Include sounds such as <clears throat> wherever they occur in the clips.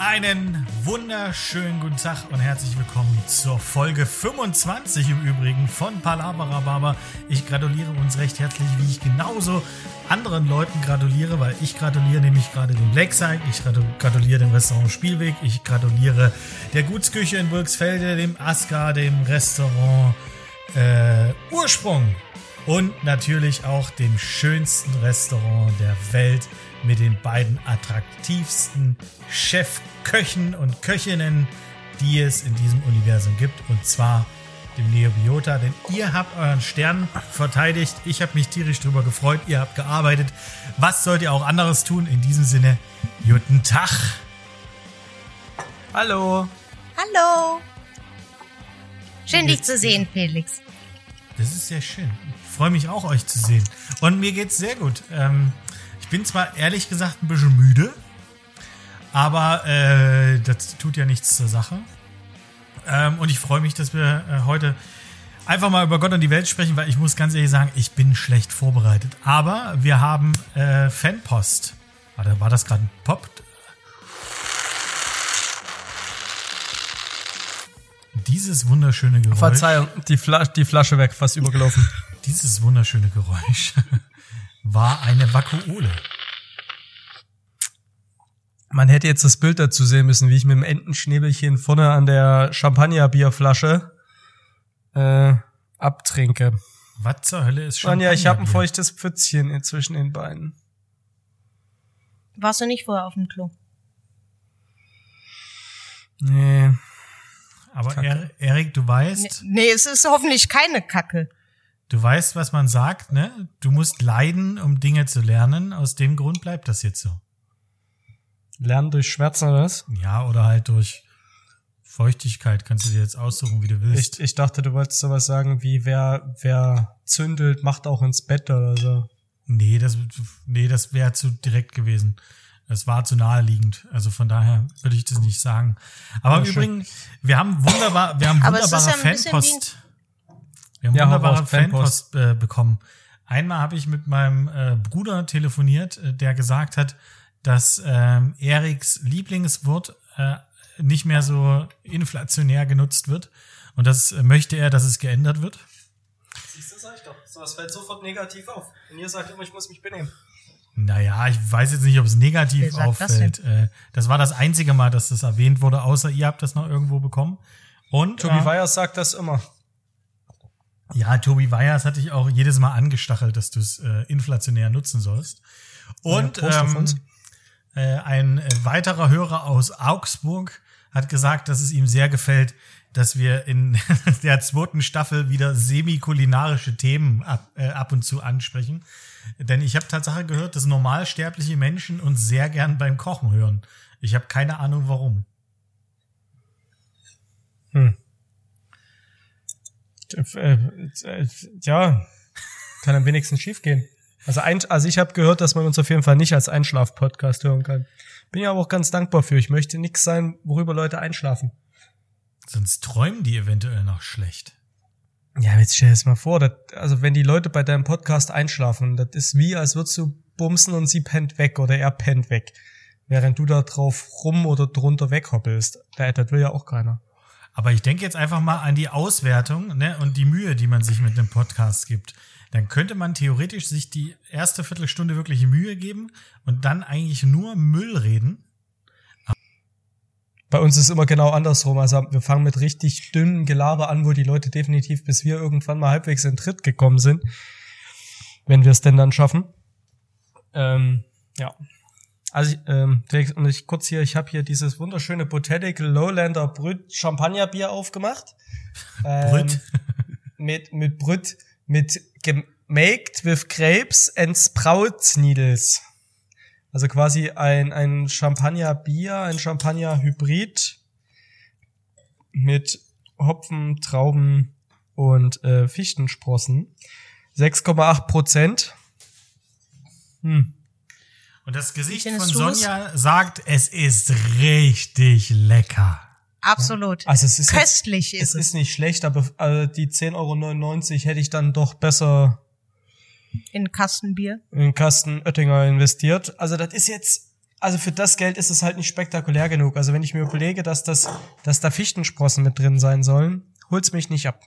Einen wunderschönen guten Tag und herzlich willkommen zur Folge 25 im Übrigen von Palabarababa. Ich gratuliere uns recht herzlich, wie ich genauso anderen Leuten gratuliere, weil ich gratuliere nämlich gerade dem Lakeside, ich gratuliere dem Restaurant Spielweg, ich gratuliere der Gutsküche in Burgsfelde, dem Aska, dem Restaurant äh, Ursprung und natürlich auch dem schönsten Restaurant der Welt mit den beiden attraktivsten Chefköchen und Köchinnen, die es in diesem Universum gibt. Und zwar dem Neobiota, denn ihr habt euren Stern verteidigt. Ich habe mich tierisch drüber gefreut. Ihr habt gearbeitet. Was sollt ihr auch anderes tun? In diesem Sinne, guten Tag. Hallo. Hallo. Schön, dich zu sehen, Felix. Das ist sehr schön. Ich freue mich auch, euch zu sehen. Und mir geht's sehr gut. Ähm, bin zwar ehrlich gesagt ein bisschen müde, aber äh, das tut ja nichts zur Sache. Ähm, und ich freue mich, dass wir äh, heute einfach mal über Gott und die Welt sprechen, weil ich muss ganz ehrlich sagen, ich bin schlecht vorbereitet. Aber wir haben äh, Fanpost. Warte, war das gerade ein Pop? Dieses wunderschöne Geräusch. Verzeihung, die, Fla die Flasche weg, fast übergelaufen. Dieses wunderschöne Geräusch war eine Vakuole. Man hätte jetzt das Bild dazu sehen müssen, wie ich mit dem Entenschnäbelchen vorne an der Champagnerbierflasche äh, abtrinke. Was zur Hölle ist schon? Anja, ich habe ein feuchtes Pfützchen inzwischen den Beinen. Warst du nicht vorher auf dem Klo? Nee. Aber Kacke. Erik, du weißt. Nee, nee, es ist hoffentlich keine Kacke. Du weißt, was man sagt, ne? Du musst leiden, um Dinge zu lernen. Aus dem Grund bleibt das jetzt so. Lernen durch Schmerzen oder was? Ja, oder halt durch Feuchtigkeit. Kannst du dir jetzt aussuchen, wie du willst. Ich, ich dachte, du wolltest sowas sagen wie, wer, wer zündelt, macht auch ins Bett oder so. Nee, das, nee, das wäre zu direkt gewesen. Das war zu naheliegend. Also von daher würde ich das nicht sagen. Aber ja, im Übrigen, wir haben wunderbar, wir haben wunderbare ja Fanpost. Wir haben ja, wunderbare Fanpost äh, bekommen. Einmal habe ich mit meinem äh, Bruder telefoniert, äh, der gesagt hat, dass ähm, Eriks Lieblingswort äh, nicht mehr so inflationär genutzt wird. Und das äh, möchte er, dass es geändert wird. Siehst du, sag ich doch. So was fällt sofort negativ auf. Und ihr sagt immer, ich muss mich benehmen. Naja, ich weiß jetzt nicht, ob es negativ auffällt. Das, äh, das war das einzige Mal, dass das erwähnt wurde, außer ihr habt das noch irgendwo bekommen. Und Tobi äh, Weyers sagt das immer. Ja, Tobi Weyers hat dich auch jedes Mal angestachelt, dass du es äh, inflationär nutzen sollst. Und ja, ähm, äh, ein weiterer Hörer aus Augsburg hat gesagt, dass es ihm sehr gefällt, dass wir in <laughs> der zweiten Staffel wieder semi-kulinarische Themen ab, äh, ab und zu ansprechen. Denn ich habe Tatsache gehört, dass normalsterbliche Menschen uns sehr gern beim Kochen hören. Ich habe keine Ahnung warum. Hm. Äh, äh, ja, kann am wenigsten schiefgehen. Also, ein, also ich habe gehört, dass man uns auf jeden Fall nicht als Einschlaf-Podcast hören kann. Bin ja aber auch ganz dankbar für. Ich möchte nichts sein, worüber Leute einschlafen. Sonst träumen die eventuell noch schlecht. Ja, jetzt stell dir das mal vor, dass, also wenn die Leute bei deinem Podcast einschlafen, das ist wie, als würdest du bumsen und sie pennt weg oder er pennt weg. Während du da drauf rum oder drunter weghoppelst. Das will ja auch keiner. Aber ich denke jetzt einfach mal an die Auswertung ne, und die Mühe, die man sich mit einem Podcast gibt. Dann könnte man theoretisch sich die erste Viertelstunde wirklich Mühe geben und dann eigentlich nur Müll reden. Bei uns ist immer genau andersrum. Also wir fangen mit richtig dünnem Gelaber an, wo die Leute definitiv, bis wir irgendwann mal halbwegs in Tritt gekommen sind, wenn wir es denn dann schaffen. Ähm, ja. Also ähm, und ich kurz hier, ich habe hier dieses wunderschöne Botanical Lowlander Brüt Champagnerbier aufgemacht. <laughs> Ähm, Brüt. mit mit Brüt mit gemaked with grapes and sprout needles. Also quasi ein ein Champagnerbier, ein Champagner Hybrid mit Hopfen, Trauben und äh, Fichtensprossen. 6,8 Prozent. Hm. Und das Gesicht von Sonja sagt, es ist richtig lecker. Absolut. Also es ist köstlich jetzt, ist es. ist nicht schlecht, aber äh, die 10,99 Euro hätte ich dann doch besser in Kastenbier. In Kasten Oettinger investiert. Also das ist jetzt, also für das Geld ist es halt nicht spektakulär genug. Also wenn ich mir überlege, dass das, dass da Fichtensprossen mit drin sein sollen, holt's mich nicht ab.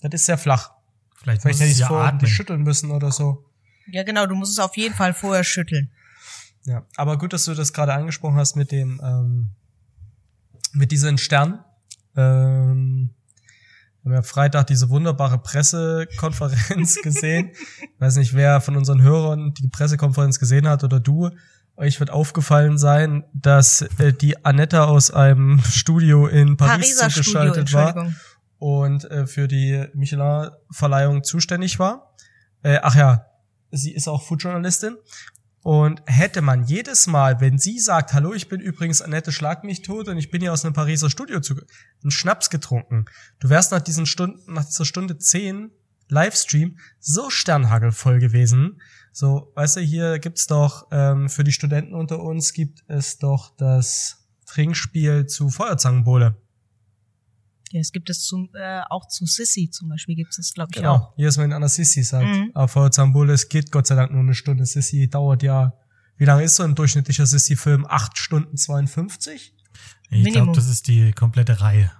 Das ist sehr flach. Vielleicht, Vielleicht muss hätte es ich es ja vorher atmen. schütteln müssen oder so. Ja, genau, du musst es auf jeden Fall vorher schütteln. Ja, aber gut, dass du das gerade angesprochen hast mit dem, ähm, mit diesen Sternen. Ähm, wir haben ja Freitag diese wunderbare Pressekonferenz <laughs> gesehen. Ich weiß nicht, wer von unseren Hörern die Pressekonferenz gesehen hat oder du. Euch wird aufgefallen sein, dass äh, die Annetta aus einem Studio in Paris Pariser Studio, zugeschaltet war Entschuldigung. und äh, für die Michelin-Verleihung zuständig war. Äh, ach ja, sie ist auch Foodjournalistin. Und hätte man jedes Mal, wenn sie sagt, hallo, ich bin übrigens Annette Schlag mich tot und ich bin hier aus einem Pariser Studio zu, einen Schnaps getrunken. Du wärst nach diesen Stunden, nach dieser Stunde 10 Livestream so sternhagelvoll gewesen. So, weißt du, hier gibt's doch, ähm, für die Studenten unter uns gibt es doch das Trinkspiel zu Feuerzangenbowle. Ja, es gibt es zum, äh, auch zu Sissy zum Beispiel, gibt es glaube ich Genau. auch. Hier ist man in einer Sissi sagt. Mhm. Aber vor Zambole, es geht Gott sei Dank nur eine Stunde. Sissi dauert ja, wie lange ist so ein durchschnittlicher Sissi-Film? Acht Stunden 52? Ich glaube, das ist die komplette Reihe.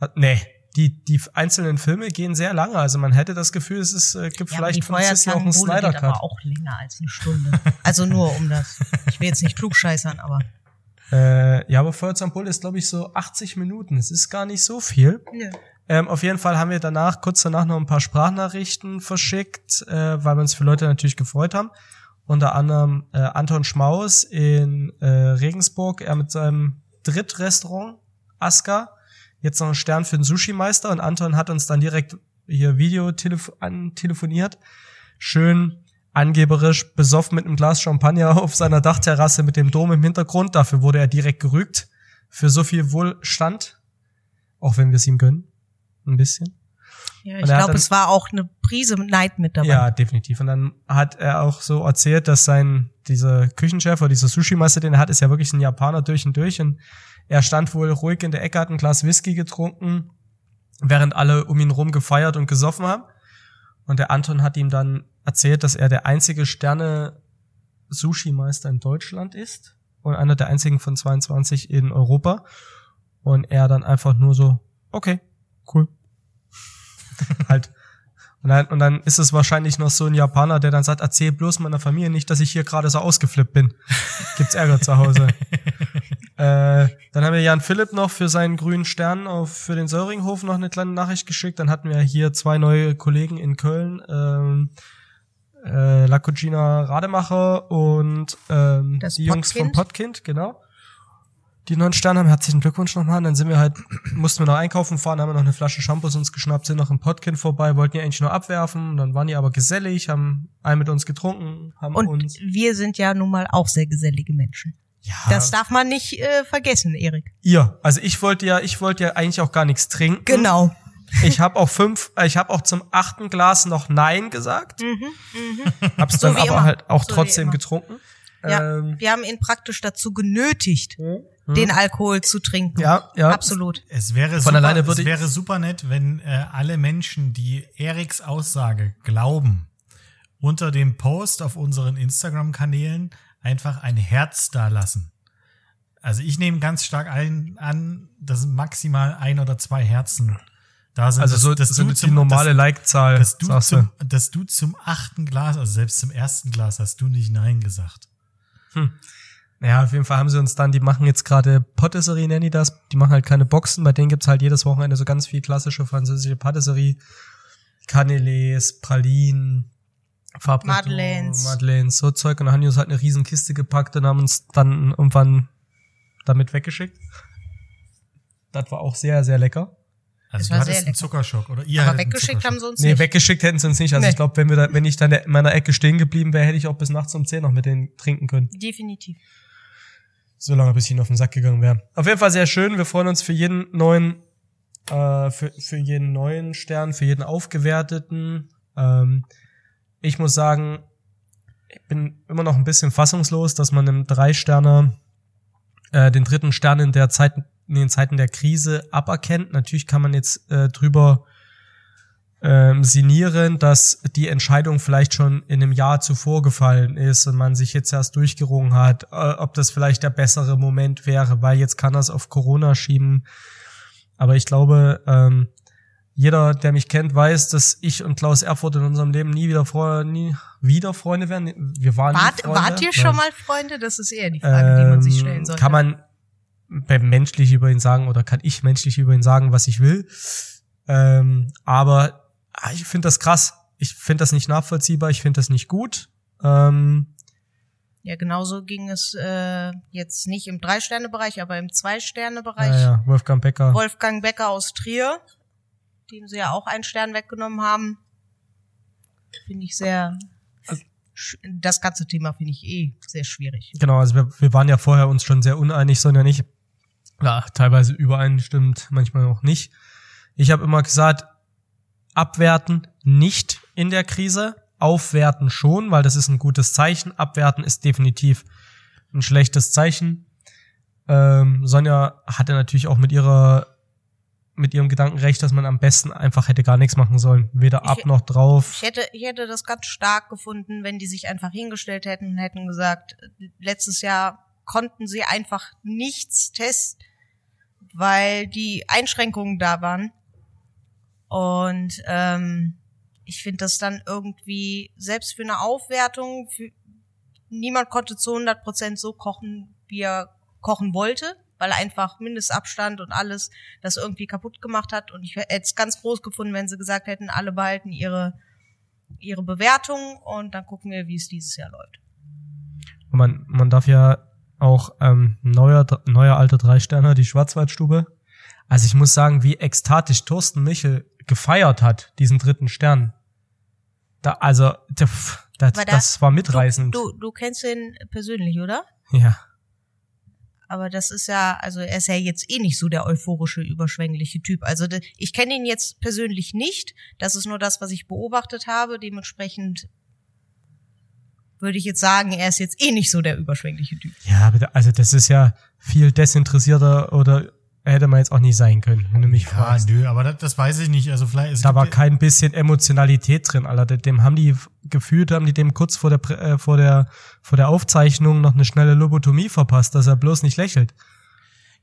Äh, Nee. Die, die einzelnen Filme gehen sehr lange. Also man hätte das Gefühl, es ist, äh, gibt Ja, vielleicht von Sissi auch einen Snyder geht aber Cut. auch länger als eine Stunde. Also nur um das. Ich will jetzt nicht klugscheißern, aber. Äh, ja, aber Feuerzangenbowle ist, glaube ich, so 80 Minuten. Es ist gar nicht so viel. Nö. Ähm, auf jeden Fall haben wir danach, kurz danach noch ein paar Sprachnachrichten verschickt, äh, weil wir uns für Leute natürlich gefreut haben. Unter anderem äh, Anton Schmaus in äh, Regensburg, er mit seinem Drittrestaurant, Aska, jetzt noch einen Stern für den Sushi-Meister und Anton hat uns dann direkt hier Video telefoniert. Schön angeberisch besoffen mit einem Glas Champagner <laughs> auf seiner Dachterrasse mit dem Dom im Hintergrund. Dafür wurde er direkt gerügt. Für so viel Wohlstand. Auch wenn wir es ihm gönnen. Ein bisschen. Ja, ich glaube, es war auch eine Prise Neid mit dabei. Ja, definitiv. Und dann hat er auch so erzählt, dass sein, dieser Küchenchef oder dieser Sushi-Meister, den er hat, ist ja wirklich ein Japaner durch und durch. Und er stand wohl ruhig in der Ecke, hat ein Glas Whisky getrunken, während alle um ihn rum gefeiert und gesoffen haben. Und der Anton hat ihm dann erzählt, dass er der einzige Sterne-Sushi-Meister in Deutschland ist und einer der einzigen von 22 in Europa. Und er dann einfach nur so, okay, cool. <laughs> halt. Und dann, und dann ist es wahrscheinlich noch so ein Japaner, der dann sagt, erzähl bloß meiner Familie nicht, dass ich hier gerade so ausgeflippt bin. <laughs> Gibt's Ärger zu Hause. äh, dann haben wir Jan Philipp noch für seinen grünen Stern auf, für den Söringhof noch eine kleine Nachricht geschickt. Dann hatten wir hier zwei neue Kollegen in Köln, ähm, äh, La Cugina Rademacher und ähm, Das die Jungs vom. Podkind, genau. Die neuen Sterne haben herzlichen Glückwunsch nochmal. Und dann sind wir halt, mussten wir noch einkaufen fahren, haben wir noch eine Flasche Shampoos uns geschnappt, sind noch im Podkind vorbei, wollten die eigentlich nur abwerfen. Dann waren die aber gesellig, haben einen mit uns getrunken, haben Und uns. wir sind ja nun mal auch sehr gesellige Menschen. Ja, Das darf man nicht äh, vergessen, Erik. ihr. Also ich wollte ja, ich wollte ja eigentlich auch gar nichts trinken. Genau. Ich habe auch fünf, äh, ich habe auch zum achten Glas noch Nein gesagt. Hab's So dann aber immer. halt auch So trotzdem getrunken. Ja, Ähm, wir haben ihn praktisch dazu genötigt, den Alkohol zu trinken. ja, ja. Absolut. Es wäre Von super, alleine würde es wäre super nett, wenn äh, alle Menschen, die Eriks Aussage glauben, unter dem Post auf unseren Instagram-Kanälen einfach ein Herz da lassen. Also ich nehme ganz stark ein, an, dass maximal ein oder zwei Herzen da sind. Also dass, so, dass so du die zum, normale Like-Zahl, dass, dass, du zum, dass du zum achten Glas, also selbst zum ersten Glas, hast du nicht Nein gesagt. Ja, auf jeden Fall haben sie uns dann, die machen jetzt gerade Patisserie, nennen die das. Die machen halt keine Boxen, bei denen gibt's halt jedes Wochenende so ganz viel klassische französische Patisserie. Canelés, Pralinen, Fabredo, Madeleines. Madeleines, so Zeug. Und dann haben die uns halt eine riesen Kiste gepackt und haben uns dann irgendwann damit weggeschickt. Das war auch sehr, sehr lecker. Also Es du war hattest einen. Zuckerschock oder ihr Aber weggeschickt haben sie uns Nee, nicht. weggeschickt hätten sie uns nicht. Also Nee. ich glaube, wenn wir da, wenn ich dann in meiner Ecke stehen geblieben wäre, hätte ich auch bis nachts um 10 noch mit denen trinken können. Definitiv. so lange bis ich ihnen auf den Sack gegangen wäre. Auf jeden Fall sehr schön. Wir freuen uns für jeden neuen, äh, für, für jeden neuen Stern, für jeden aufgewerteten. Ähm, ich muss sagen, ich bin immer noch ein bisschen fassungslos, dass man einem Drei-Sterner äh, den dritten Stern in der Zeit, in den Zeiten der Krise aberkennt. Natürlich kann man jetzt äh, drüber ähm, sinnieren, dass die Entscheidung vielleicht schon in einem Jahr zuvor gefallen ist und man sich jetzt erst durchgerungen hat, äh, ob das vielleicht der bessere Moment wäre, weil jetzt kann er es auf Corona schieben. Aber ich glaube, ähm, jeder, der mich kennt, weiß, dass ich und Klaus Erfurt in unserem Leben nie wieder Freunde, nie wieder Freunde werden. Wir waren Wart, Freunde. wart ihr schon mal Freunde? Das ist eher die Frage, die man sich stellen Ähm, sollte. Kann man menschlich über ihn sagen oder kann ich menschlich über ihn sagen, was ich will. Ähm, aber ah, ich finde das krass. Ich finde das nicht nachvollziehbar. Ich finde das nicht gut. Ähm, Ja, genauso ging es äh, jetzt nicht im Drei-Sterne-Bereich, aber im Zwei-Sterne-Bereich. naja, Wolfgang Becker. Wolfgang Becker aus Trier, dem sie ja auch einen Stern weggenommen haben. Finde ich sehr. sch- Das ganze Thema finde ich eh sehr schwierig. Genau, also wir, wir waren ja vorher uns schon sehr uneinig, Sonja nicht. Ja, teilweise übereinstimmt, manchmal auch nicht. Ich habe immer gesagt, abwerten nicht in der Krise, aufwerten schon, weil das ist ein gutes Zeichen. Abwerten ist definitiv ein schlechtes Zeichen. Ähm, Sonja hatte natürlich auch mit ihrer mit ihrem Gedanken recht, dass man am besten einfach hätte gar nichts machen sollen. Weder ab Ich- noch drauf. Ich hätte, ich hätte das ganz stark gefunden, wenn die sich einfach hingestellt hätten und hätten gesagt, letztes Jahr konnten sie einfach nichts testen, weil die Einschränkungen da waren. Und ähm, ich finde das dann irgendwie, selbst für eine Aufwertung, für, niemand konnte zu 100 Prozent so kochen, wie er kochen wollte, weil einfach Mindestabstand und alles das irgendwie kaputt gemacht hat. Und ich hätte es ganz groß gefunden, wenn sie gesagt hätten, alle behalten ihre, ihre Bewertung und dann gucken wir, wie es dieses Jahr läuft. Man, man darf ja auch ähm, neuer, neuer alter Drei-Sterner, die Schwarzwaldstube. Also ich muss sagen, wie ekstatisch Thorsten Michel gefeiert hat, diesen dritten Stern. Da, also, da, das, Aber da- das war mitreißend. Du, du, du kennst ihn persönlich, oder? Ja. Aber das ist ja, also er ist ja jetzt eh nicht so der euphorische, überschwängliche Typ. Also ich kenne ihn jetzt persönlich nicht. Das ist nur das, was ich beobachtet habe. Dementsprechend würde ich jetzt sagen, er ist jetzt eh nicht so der überschwängliche Typ. Ja, also das ist ja viel desinteressierter oder hätte man jetzt auch nicht sein können, wenn du mich Ja, fragst. nö, aber das, das weiß ich nicht. Also vielleicht es Da war kein bisschen Emotionalität drin, Alter. Dem haben die gefühlt, haben die dem kurz vor der, äh, vor der, vor der Aufzeichnung noch eine schnelle Lobotomie verpasst, dass er bloß nicht lächelt.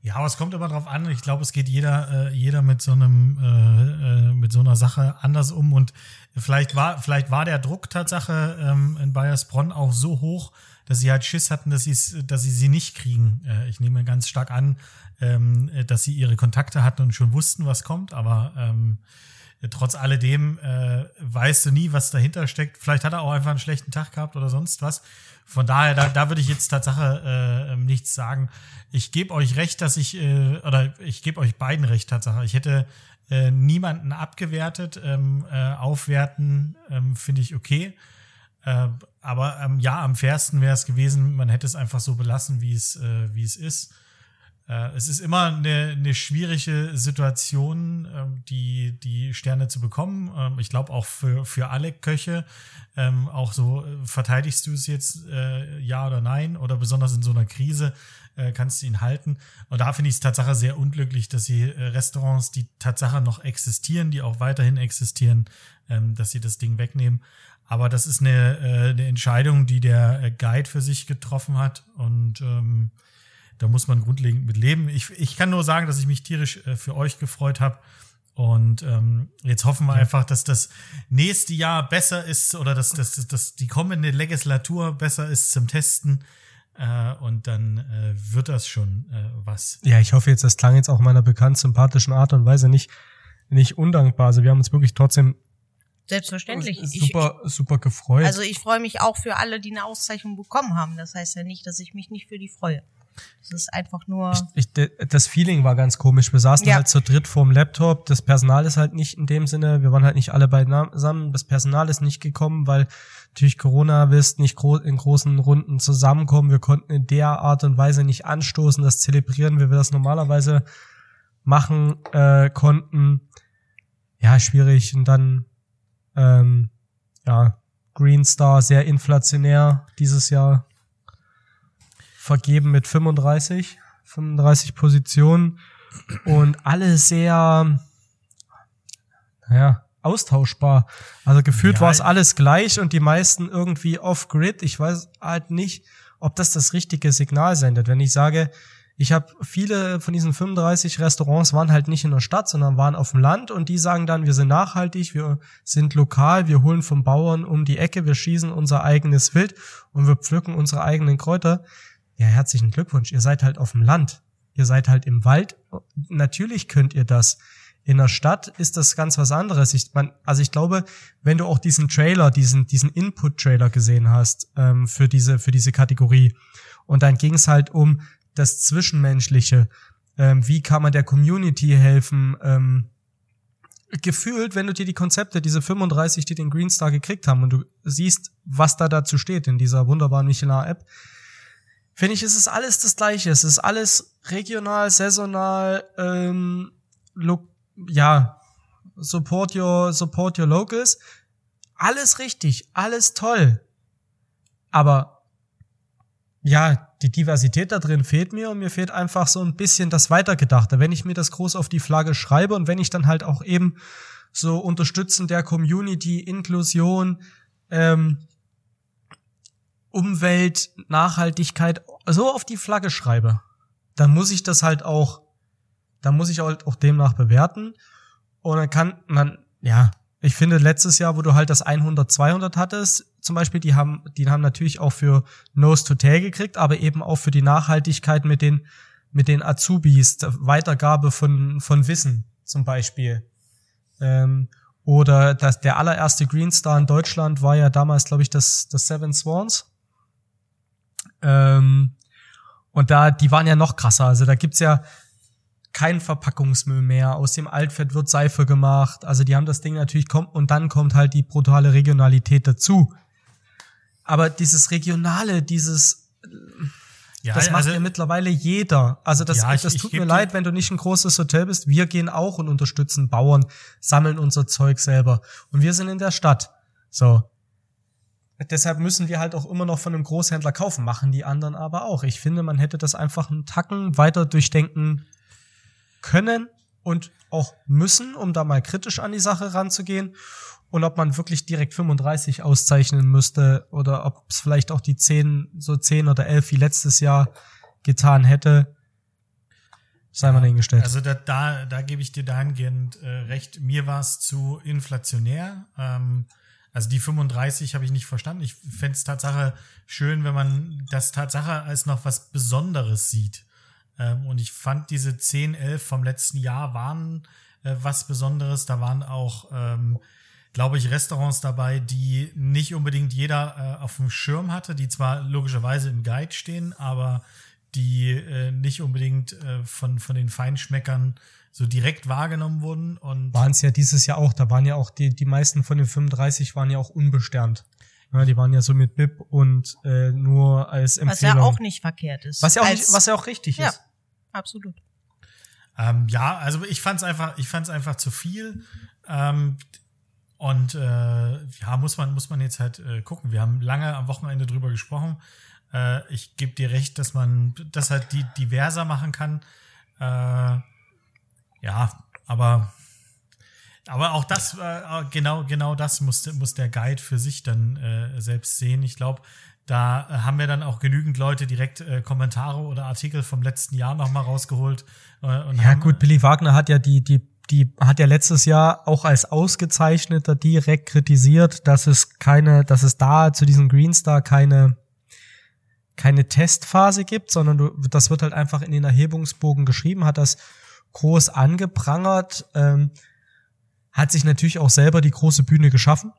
Ja, aber es kommt immer drauf an. Ich glaube, es geht jeder, äh, jeder mit so einem, äh, äh, mit so einer Sache anders um. Und vielleicht war, vielleicht war der Druck Tatsache ähm, in Bayersbronn auch so hoch, dass sie halt Schiss hatten, dass sie dass sie sie nicht kriegen. Äh, ich nehme ganz stark an, ähm, äh, dass sie ihre Kontakte hatten und schon wussten, was kommt. Aber ähm, trotz alledem äh, weißt du nie, was dahinter steckt. Vielleicht hat er auch einfach einen schlechten Tag gehabt oder sonst was. Von daher, da, da würde ich jetzt Tatsache äh, ähm, nichts sagen. Ich gebe euch recht, dass ich, äh, oder ich gebe euch beiden recht, Tatsache. Ich hätte äh, niemanden abgewertet. Ähm, äh, aufwerten ähm, finde ich okay. Äh, aber ähm, ja, am fairsten wäre es gewesen, man hätte es einfach so belassen, wie es, äh, wie es ist. Äh, es ist immer eine, eine schwierige Situation, ähm, die, die Sterne zu bekommen. Ähm, ich glaube auch für, für alle Köche. Ähm, auch so, äh, verteidigst du es jetzt äh, ja oder nein? Oder besonders in so einer Krise äh, kannst du ihn halten. Und da finde ich es Tatsache sehr unglücklich, dass sie äh, Restaurants, die Tatsache noch existieren, die auch weiterhin existieren, ähm, dass sie das Ding wegnehmen. Aber das ist eine, äh, eine Entscheidung, die der Guide für sich getroffen hat. Und ähm, da muss man grundlegend mit leben. Ich, ich kann nur sagen, dass ich mich tierisch äh, für euch gefreut habe. Und ähm, jetzt hoffen wir einfach, dass das nächste Jahr besser ist oder dass, dass, dass, dass die kommende Legislatur besser ist zum Testen. Äh, und dann äh, wird das schon äh, was. Ja, ich hoffe jetzt, das klang jetzt auch meiner bekannt sympathischen Art und Weise nicht, nicht undankbar. Also wir haben uns wirklich trotzdem Selbstverständlich. Ich, super, super gefreut. also ich freue mich auch für alle, die eine Auszeichnung bekommen haben. Das heißt ja nicht, dass ich mich nicht für die freue. Das ist einfach nur. ich, de- das Feeling war ganz komisch. Wir saßen Ja. halt zu dritt vorm Laptop. Das Personal ist halt nicht in dem Sinne, wir waren halt nicht alle beisammen. Das Personal ist nicht gekommen, weil natürlich Corona wisst, nicht gro in großen Runden zusammenkommen. Wir konnten in der Art und Weise nicht anstoßen, das zelebrieren, wie wir das normalerweise machen äh, konnten. Ja, schwierig. Und dann, ähm, ja, Green Star sehr inflationär dieses Jahr vergeben mit 35, 35 Positionen und alle sehr, naja, austauschbar. Also gefühlt Ja, war es alles gleich und die meisten irgendwie off-grid. Ich weiß halt nicht, ob das das richtige Signal sendet. Wenn ich sage, ich habe viele von diesen 35 Restaurants waren halt nicht in der Stadt, sondern waren auf dem Land und die sagen dann, wir sind nachhaltig, wir sind lokal, wir holen vom Bauern um die Ecke, wir schießen unser eigenes Wild und wir pflücken unsere eigenen Kräuter. Ja, herzlichen Glückwunsch, ihr seid halt auf dem Land. Ihr seid halt im Wald. Natürlich könnt ihr das. In der Stadt ist das ganz was anderes. Ich, man, also ich glaube, wenn du auch diesen Trailer, diesen, diesen Input-Trailer gesehen hast ähm, für diese für diese Kategorie, und dann ging es halt um das Zwischenmenschliche. Ähm, wie kann man der Community helfen? Ähm, gefühlt, wenn du dir die Konzepte, diese 35, die den Green Star gekriegt haben, und du siehst, was da dazu steht in dieser wunderbaren Michelin-App, finde ich, es ist alles das Gleiche. Es ist alles regional, saisonal, ähm, lo ja, support your, support your locals. Alles richtig, alles toll. Aber ja, die Diversität da drin fehlt mir und mir fehlt einfach so ein bisschen das Weitergedachte. Wenn ich mir das groß auf die Flagge schreibe und wenn ich dann halt auch eben so Unterstützen der Community, Inklusion, ähm, Umwelt, Nachhaltigkeit so auf die Flagge schreibe, dann muss ich das halt auch, dann muss ich halt auch demnach bewerten. Und dann kann man, ja, ich finde letztes Jahr, wo du halt das 100, 200 hattest, zum Beispiel, die haben, die haben natürlich auch für Nose to Tail gekriegt, aber eben auch für die Nachhaltigkeit mit den, mit den Azubis, Weitergabe von, von Wissen zum Beispiel. Ähm, oder das, der allererste Green Star in Deutschland war ja damals, glaube ich, das, das Seven Swans. Ähm, und da, die waren ja noch krasser. Also da gibt's ja kein Verpackungsmüll mehr. Aus dem Altfett wird Seife gemacht. Also die haben das Ding natürlich kommt und dann kommt halt die brutale Regionalität dazu. Aber dieses Regionale, dieses, Ja, das macht also, ja mittlerweile jeder. Also das, Ja, ich- das tut mir leid, wenn du nicht ein großes Hotel bist. Wir gehen auch und unterstützen Bauern, sammeln unser Zeug selber. Und wir sind in der Stadt. So. Deshalb müssen wir halt auch immer noch von einem Großhändler kaufen, machen die anderen aber auch. Ich finde, man hätte das einfach einen Tacken weiter durchdenken können und auch müssen, um da mal kritisch an die Sache ranzugehen. Und ob man wirklich direkt 35 auszeichnen müsste oder ob es vielleicht auch die 10, so 10 oder 11 wie letztes Jahr getan hätte, sei mal dahingestellt. Also da, da, da gebe ich dir dahingehend äh, recht. Mir war es zu inflationär. Ähm, also die 35 habe ich nicht verstanden. Ich fände es Tatsache schön, wenn man das Tatsache als noch was Besonderes sieht. Ähm, und ich fand diese 10, 11 vom letzten Jahr waren äh, was Besonderes. Da waren auch, ähm, glaube ich, Restaurants dabei, die nicht unbedingt jeder äh, auf dem Schirm hatte, die zwar logischerweise im Guide stehen, aber die äh, nicht unbedingt äh, von, von den Feinschmeckern so direkt wahrgenommen wurden. Und waren es ja dieses Jahr auch. Da waren ja auch die, die meisten von den 35 waren ja auch unbesternt. Ja, die waren ja so mit BIP und äh, nur als Empfehlung. Was ja auch nicht verkehrt ist. was ja auch, Als- nicht, was ja auch richtig Ja. ist. Absolut. Ähm, ja, also ich fand's einfach, ich fand's einfach zu viel. Ähm, und äh, ja, muss man, muss man jetzt halt äh, gucken. Wir haben lange am Wochenende drüber gesprochen. Äh, ich gebe dir recht, dass man das halt die diverser machen kann. Äh, ja, aber aber auch das, äh, genau, genau das muss, muss der Guide für sich dann äh, selbst sehen. Ich glaube, da äh, haben wir dann auch genügend Leute direkt äh, Kommentare oder Artikel vom letzten Jahr nochmal rausgeholt. Äh, und Ja, gut, Billy Wagner hat ja die, die, die hat ja letztes Jahr auch als ausgezeichneter direkt kritisiert, dass es keine, dass es da zu diesem Green Star keine, keine Testphase gibt, sondern du, das wird halt einfach in den Erhebungsbogen geschrieben, hat das groß angeprangert, ähm, hat sich natürlich auch selber die große Bühne geschaffen.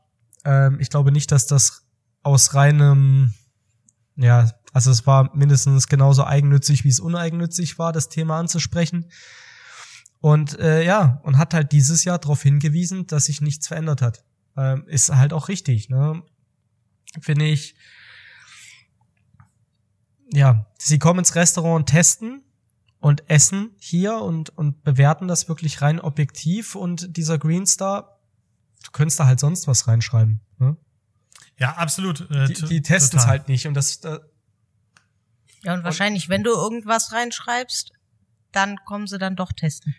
Ähm, ich glaube nicht, dass das aus reinem, ja, also es war mindestens genauso eigennützig, wie es uneigennützig war, das Thema anzusprechen. Und äh, ja, und hat halt dieses Jahr darauf hingewiesen, dass sich nichts verändert hat. Ähm, ist halt auch richtig, ne? Finde ich. Ja, sie kommen ins Restaurant und testen und essen hier und, und bewerten das wirklich rein objektiv und dieser Green Star, du könntest da halt sonst was reinschreiben. Ne? ja, absolut. Äh, Die, die testen es halt nicht und das, äh, Ja, und wahrscheinlich, wenn du irgendwas reinschreibst, dann kommen sie dann doch testen.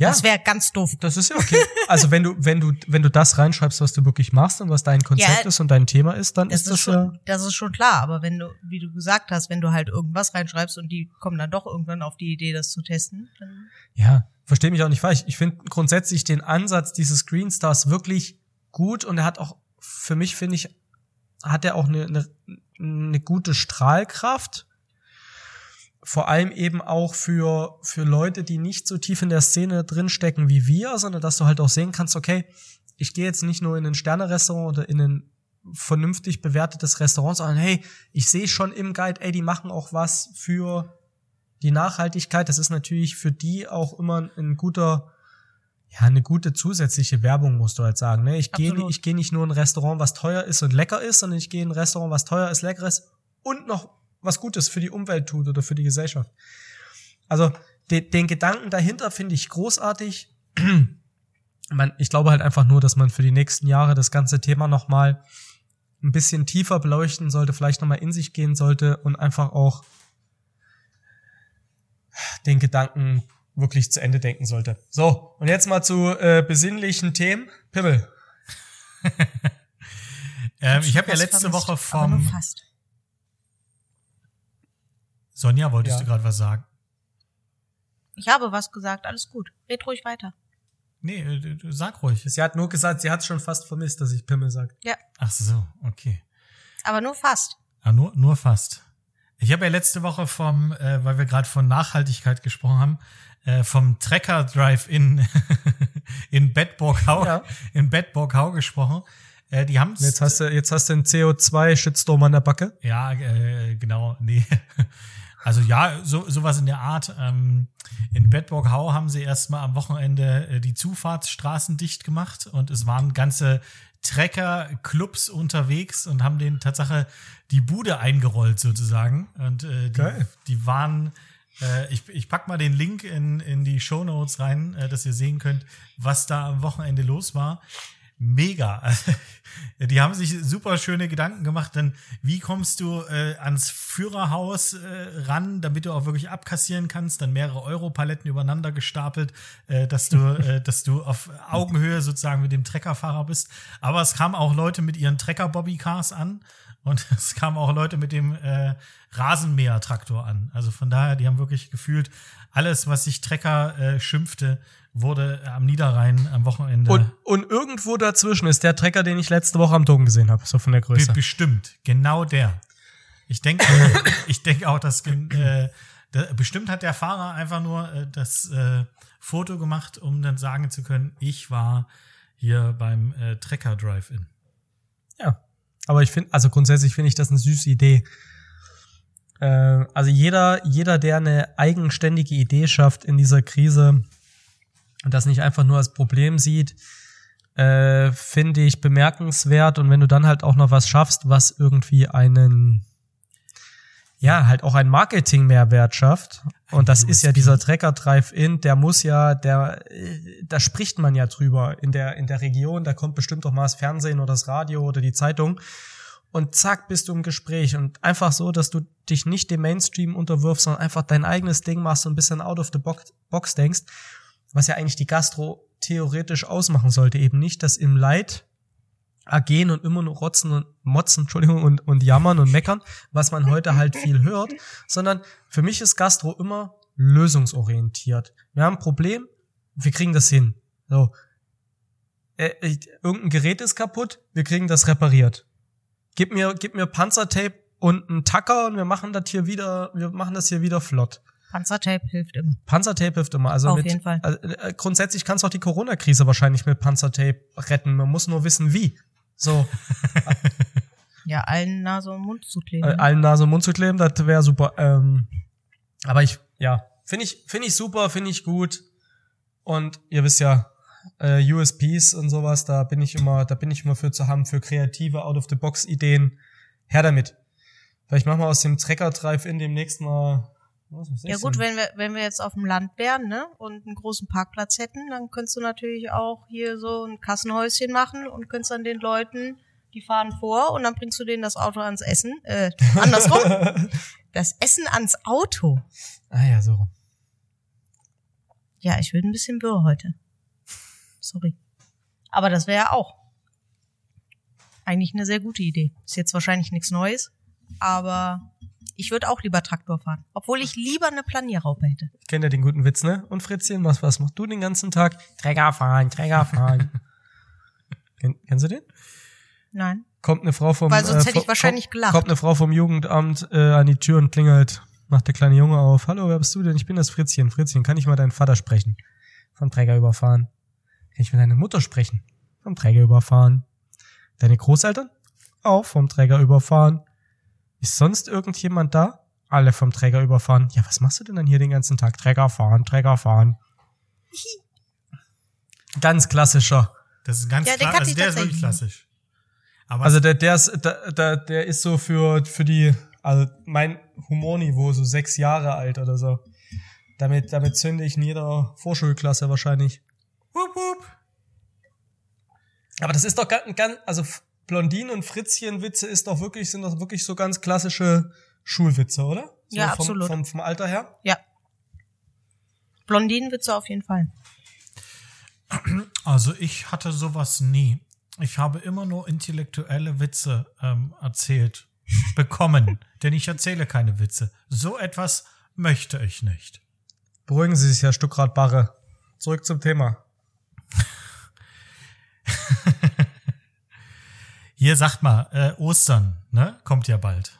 Ja. Das wäre ganz doof. Das ist ja okay. Also wenn du, wenn du, wenn du das reinschreibst, was du wirklich machst und was dein Konzept Ja, ist und dein Thema ist, dann Das ist das ja. schon, das ist schon klar, aber wenn du, wie du gesagt hast, wenn du halt irgendwas reinschreibst und die kommen dann doch irgendwann auf die Idee, das zu testen, dann Ja, verstehe mich auch nicht falsch. Ich finde grundsätzlich den Ansatz dieses Green Stars wirklich gut und er hat auch, für mich finde ich, hat er auch eine, eine, eine gute Strahlkraft. Vor allem eben auch für, für Leute, die nicht so tief in der Szene drinstecken wie wir, sondern dass du halt auch sehen kannst, okay, ich gehe jetzt nicht nur in ein Sternerestaurant oder in ein vernünftig bewertetes Restaurant, sondern hey, ich sehe schon im Guide, ey, die machen auch was für die Nachhaltigkeit. Das ist natürlich für die auch immer ein guter, ja, eine gute zusätzliche Werbung, musst du halt sagen. Ne? Ich gehe ich gehe nicht nur in ein Restaurant, was teuer ist und lecker ist, sondern ich gehe in ein Restaurant, was teuer ist, lecker ist und noch was Gutes für die Umwelt tut oder für die Gesellschaft. Also de, den Gedanken dahinter finde ich großartig. <clears throat> Man, ich glaube halt einfach nur, dass man für die nächsten Jahre das ganze Thema nochmal ein bisschen tiefer beleuchten sollte, vielleicht nochmal in sich gehen sollte und einfach auch den Gedanken wirklich zu Ende denken sollte. So, und jetzt mal zu äh, besinnlichen Themen. Pimmel. <laughs> Ähm, ich habe ja letzte Woche vom fast. Sonja, wolltest Ja. du gerade was sagen? Ich habe was gesagt, alles gut. Red ruhig weiter. Nee, äh, du- du- sag ruhig. Sie hat nur gesagt, sie hat schon fast vermisst, dass ich Pimmel sage. Ja, Ach so, okay. aber nur fast. Ah, nur, nur fast. Ich habe ja letzte Woche vom, äh, weil wir gerade von Nachhaltigkeit gesprochen haben, äh, vom Trecker Drive-In in <laughs> Bedburghau, Ja. in Bedburghau gesprochen. Äh, die haben Jetzt hast du, jetzt hast du einen CO2-Shitstorm an der Backe. Ja, äh, genau, nee. <laughs> Also ja, so sowas in der Art. Ähm, in Bedburghau haben sie erstmal am Wochenende äh, die Zufahrtsstraßen dicht gemacht und es waren ganze Trecker-Clubs unterwegs und haben den Tatsache die Bude eingerollt sozusagen. Und äh, die, die waren, äh, ich, ich pack mal den Link in, in die Show Notes rein, äh, dass ihr sehen könnt, was da am Wochenende los war mega. <laughs> Die haben sich super schöne Gedanken gemacht, denn wie kommst du äh, ans Führerhaus äh, ran, damit du auch wirklich abkassieren kannst, dann mehrere Europaletten übereinander gestapelt, äh, dass du, <laughs> äh, dass du auf Augenhöhe sozusagen mit dem Treckerfahrer bist. Aber es kamen auch Leute mit ihren Trecker-Bobbycars an und <laughs> es kamen auch Leute mit dem äh, Rasenmäher-Traktor an. Also von daher, die haben wirklich gefühlt alles, was sich Trecker äh, schimpfte, wurde am Niederrhein am Wochenende Und, und irgendwo dazwischen ist der Trecker, den ich letzte Woche am Dom gesehen habe, so von der Größe. Be bestimmt, genau der. Ich denke, <laughs> ich denke auch, dass äh, bestimmt hat der Fahrer einfach nur äh, das äh, Foto gemacht, um dann sagen zu können, ich war hier beim äh, Trecker Drive-In. Ja. Aber ich finde, also grundsätzlich finde ich das eine süße Idee. Äh, also jeder, jeder, der eine eigenständige Idee schafft in dieser Krise und das nicht einfach nur als Problem sieht, äh, finde ich bemerkenswert. Und wenn du dann halt auch noch was schaffst, was irgendwie einen, ja, halt auch einen Marketing-Mehrwert schafft. Und das ist ja dieser Trecker Drive-In, der muss ja, der, äh, da spricht man ja drüber in der, in der Region, da kommt bestimmt auch mal das Fernsehen oder das Radio oder die Zeitung. Und zack, bist du im Gespräch. Und einfach so, dass du dich nicht dem Mainstream unterwirfst, sondern einfach dein eigenes Ding machst und ein bisschen out of the box denkst, was ja eigentlich die Gastro theoretisch ausmachen sollte. Eben nicht, dass im Leid ergehen und immer nur rotzen und motzen, <laughs> Entschuldigung, und, und jammern und meckern, was man heute halt viel hört, sondern für mich ist Gastro immer lösungsorientiert. Wir haben ein Problem, wir kriegen das hin. So. Äh, irgendein Gerät ist kaputt, wir kriegen das repariert. Gib mir, gib mir Panzertape und einen Tacker und wir machen das hier wieder, wir machen das hier wieder flott. Panzertape hilft immer. Panzertape hilft immer. Also Auf mit, jeden Fall. Also, äh, grundsätzlich kannst du auch die Corona-Krise wahrscheinlich mit Panzertape retten. Man muss nur wissen, wie. So, <laughs> Ja, allen Nase und Mund zu kleben. äh, allen Nase und Mund zu kleben, das wäre super. Ähm, aber ich, ja, finde ich, finde ich super, finde ich gut. Und ihr wisst ja, äh, USPs und sowas, da bin ich immer, da bin ich immer für zu haben, für kreative Out-of-the-Box-Ideen. Her damit. Vielleicht machen wir aus dem Trecker Drive-In demnächst mal. Ja gut, wenn wir, wenn wir jetzt auf dem Land wären, ne, und einen großen Parkplatz hätten, dann könntest du natürlich auch hier so ein Kassenhäuschen machen und könntest dann den Leuten, die fahren vor und dann bringst du denen das Auto ans Essen, äh, <laughs> andersrum, das Essen ans Auto. Ah ja, so. rum. Ja, ich will ein bisschen wirr heute. Sorry. Aber das wäre ja auch eigentlich eine sehr gute Idee. Ist jetzt wahrscheinlich nichts Neues, aber ich würde auch lieber Traktor fahren. Obwohl ich lieber eine Planierraupe hätte. Kenne ja den guten Witz, ne? Und Fritzchen, was, was machst du den ganzen Tag? Träger fahren, Träger fahren. <laughs> Kenn, kennst du den? Nein. Kommt eine Frau vom Weil sonst hätte ich wahrscheinlich kommt, gelacht. Kommt eine Frau vom Jugendamt äh, an die Tür und klingelt. Macht der kleine Junge auf. Hallo, wer bist du denn? Ich bin das Fritzchen. Fritzchen, kann ich mal deinen Vater sprechen? Vom Träger überfahren. Kann ich mit deiner Mutter sprechen? Vom Träger überfahren. Deine Großeltern? Auch vom Träger überfahren. Ist sonst irgendjemand da? Alle vom Träger überfahren. Ja, was machst du denn dann hier den ganzen Tag? Träger fahren, Träger fahren. Ganz klassischer. Das ist ganz Ja, den klar. Also der ist wirklich klassisch. Aber Also der, der ist, der, der, der ist so für, für die, also mein Humorniveau, so sechs Jahre alt oder so. Damit, damit zünde ich in jeder Vorschulklasse wahrscheinlich. wup, wup. Aber das ist doch ganz, ganz also Blondinen und Fritzchen-Witze ist doch wirklich, sind doch wirklich so ganz klassische Schulwitze, oder? So Ja, vom, absolut. Vom, vom Alter her? Ja. Blondinenwitze auf jeden Fall. Also ich hatte sowas nie. Ich habe immer nur intellektuelle Witze ähm, erzählt <laughs> bekommen, denn ich erzähle keine Witze. So etwas möchte ich nicht. Beruhigen Sie sich, Herr Stuckrad Barre. Zurück zum Thema. <laughs> Hier sagt mal, äh, Ostern, ne? Kommt ja bald.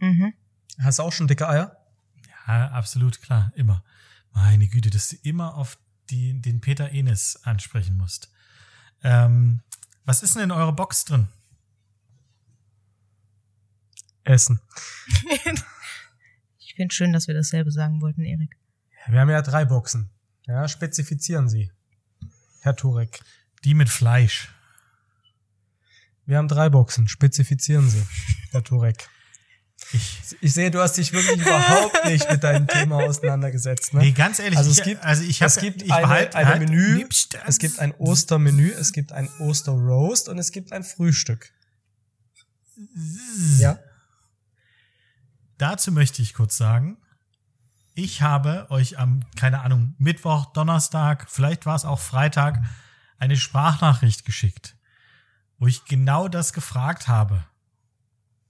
Mhm. Hast du auch schon dicke Eier? Ja, absolut klar, immer. Meine Güte, dass du immer auf die, den Peter Enes ansprechen musst. Ähm, was ist denn in eurer Box drin? Essen. <laughs> Ich finde schön, dass wir dasselbe sagen wollten, Erik. Wir haben ja drei Boxen. Ja, spezifizieren Sie. Herr Turek. Die mit Fleisch. Wir haben drei Boxen. Spezifizieren Sie, <laughs> Herr Turek. Ich, Ich sehe, du hast dich wirklich überhaupt <laughs> nicht mit deinem Thema auseinandergesetzt. Ne? nee, ganz ehrlich, Also es ich, gibt- also ich hab, es gibt ich eine, behalte eine halt Menü, es gibt ein Ostermenü, es gibt ein Osterroast und es gibt ein Frühstück. Ja? Dazu möchte ich kurz sagen, ich habe euch am, keine Ahnung, Mittwoch, Donnerstag, vielleicht war es auch Freitag, eine Sprachnachricht geschickt, wo ich genau das gefragt habe.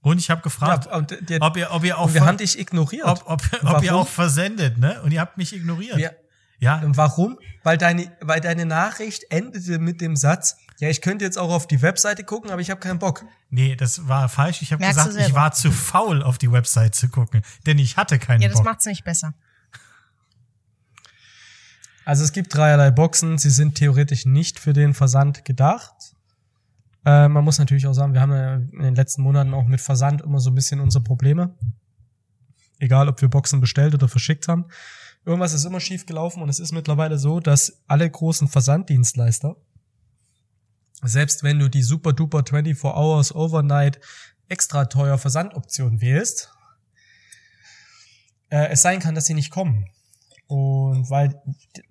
Und ich habe gefragt, ja und, der, ob ihr, ob ihr auch, und wir ver- haben dich ignoriert. ob, ob, ob ihr auch versendet, ne? Und ihr habt mich ignoriert. Wir, ja, warum? Weil deine, weil deine Nachricht endete mit dem Satz, ja, ich könnte jetzt auch auf die Webseite gucken, aber ich habe keinen Bock. nee, das war falsch. Ich habe gesagt, ich war zu faul, auf die Website zu gucken, denn ich hatte keinen Ja, das Bock. macht's nicht besser. Also es gibt dreierlei Boxen, sie sind theoretisch nicht für den Versand gedacht. Äh, man muss natürlich auch sagen, wir haben in den letzten Monaten auch mit Versand immer so ein bisschen unsere Probleme. Egal, ob wir Boxen bestellt oder verschickt haben. Irgendwas ist immer schief gelaufen und es ist mittlerweile so, dass alle großen Versanddienstleister, selbst wenn du die super duper 24 Hours Overnight extra teuer Versandoption wählst, äh, es sein kann, dass sie nicht kommen. Und weil,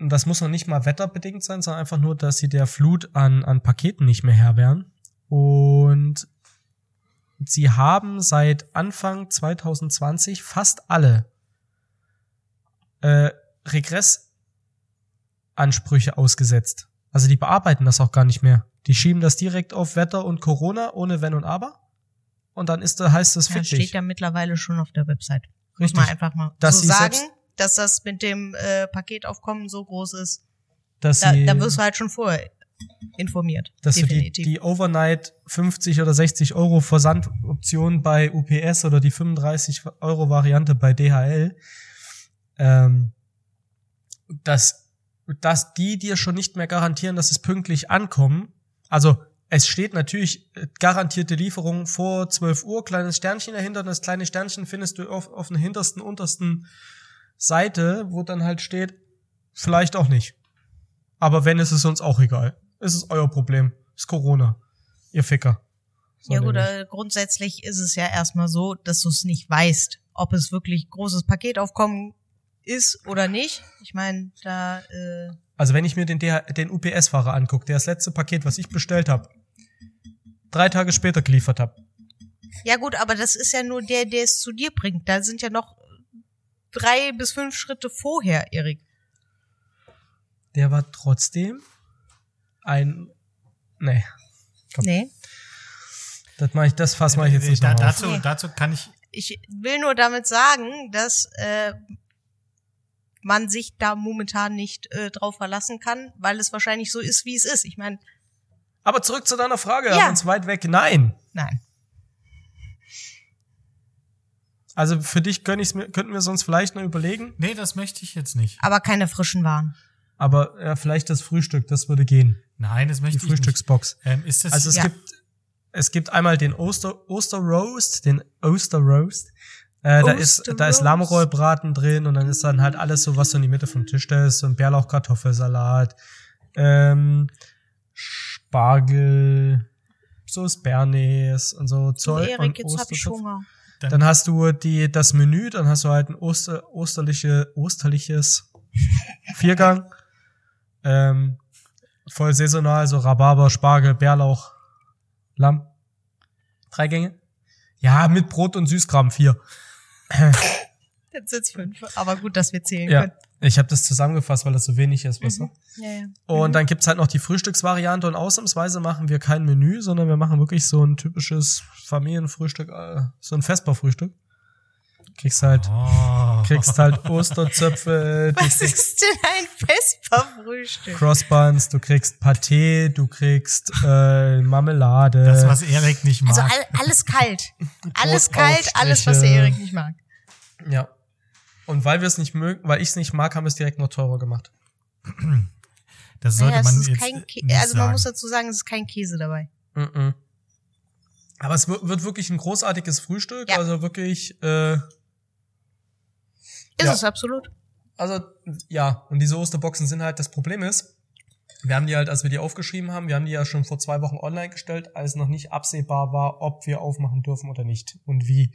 das muss noch nicht mal wetterbedingt sein, sondern einfach nur, dass sie der Flut an, an Paketen nicht mehr Herr werden. Und sie haben seit Anfang 2020 fast alle äh, Regressansprüche ausgesetzt. Also die bearbeiten das auch gar nicht mehr. Die schieben das direkt auf Wetter und Corona ohne Wenn und Aber. Und dann ist da heißt es Ja, fick steht dich. ja mittlerweile schon auf der Website. Muss Richtig. man einfach mal Dass so sie sagen, dass das mit dem äh, Paketaufkommen so groß ist. Dass Da, sie, da wirst du halt schon vorher informiert. dass du die, definitiv. die Overnight 50 oder 60 Euro Versandoption bei UPS oder die 35 Euro Variante bei DHL, ähm, dass, dass die dir schon nicht mehr garantieren, dass es pünktlich ankommen. Also es steht natürlich äh, garantierte Lieferung vor 12 Uhr, kleines Sternchen dahinter und das kleine Sternchen findest du auf, auf der hintersten, untersten Seite, wo dann halt steht, vielleicht auch nicht. Aber wenn, ist es uns auch egal. Es ist euer Problem. Ist Corona. Ihr Ficker. So ja gut, äh, grundsätzlich ist es ja erstmal so, dass du es nicht weißt, ob es wirklich großes Paketaufkommen ist oder nicht. Ich meine, da äh, Also wenn ich mir den, DH den UPS-Fahrer angucke, der das letzte Paket, was ich bestellt habe, drei Tage später geliefert habe. ja gut, aber das ist ja nur der, der es zu dir bringt. Da sind ja noch drei bis fünf Schritte vorher, Erik. der war trotzdem ein. Nee, Komm. Nee. das mache ich, das Fass mache ich jetzt nicht da, noch auf. dazu, Nee. dazu kann ich. Ich will nur damit sagen, dass äh, man sich da momentan nicht äh, drauf verlassen kann, weil es wahrscheinlich so ist, wie es ist. Ich meine, Aber zurück zu deiner Frage, Ja. haben uns weit weg. Nein. nein. Also für dich könnte ich's mir, könnten wir sonst vielleicht noch überlegen. Nee, das möchte ich jetzt nicht. Aber keine frischen Waren. Aber ja, vielleicht das Frühstück, das würde gehen. Nein, das Die möchte ich nicht. Frühstücksbox. Ähm, ist das Also es Ja. gibt es gibt einmal den Oster Oster Roast, den Oster Roast. Äh, da ist da ist. Lammrollbraten drin und dann ist dann halt alles so was so in die Mitte vom Tisch da ist, so ein Bärlauch Kartoffelsalat, ähm, Spargel, so ist Bernays und so So, Zeug Erik, und jetzt hab ich. Hunger. Dann hast du die das Menü, dann hast du halt ein Oster, osterliche osterliches <laughs> Viergang. Ähm, voll saisonal, so Rhabarber, Spargel, Bärlauch, Lamm. Drei Gänge? Ja, mit Brot und Süßkram vier. <laughs> Jetzt sind's fünf. Aber gut, dass wir zählen Ja. können. Ich habe das zusammengefasst, weil das so wenig ist, weißt du? Ja, ja. Und dann gibt's halt noch die Frühstücksvariante und ausnahmsweise machen wir kein Menü, sondern wir machen wirklich so ein typisches Familienfrühstück, äh, so ein Vesperfrühstück. Kriegst halt, Oh. kriegst halt Osterzöpfe, <laughs> du Was ist denn ein Vesperfrühstück? Crossbuns, du kriegst Pâté, du kriegst äh, Marmelade. Das, was Erik nicht mag. Also all, alles kalt. <laughs> Alles kalt, alles, was der Erik nicht mag. ja. Und weil wir es nicht mögen, weil ich es nicht mag, haben wir es direkt noch teurer gemacht. das sollte Naja, man jetzt kein Kä nicht also man sagen. muss dazu sagen, es ist kein Käse dabei. Mhm. Aber es wird, wird wirklich ein großartiges Frühstück, Ja. also wirklich, äh, Ist Ja. es absolut. also ja, und diese Osterboxen sind halt, das Problem ist, wir haben die halt, als wir die aufgeschrieben haben, wir haben die ja schon vor zwei Wochen online gestellt, als noch nicht absehbar war, ob wir aufmachen dürfen oder nicht und wie.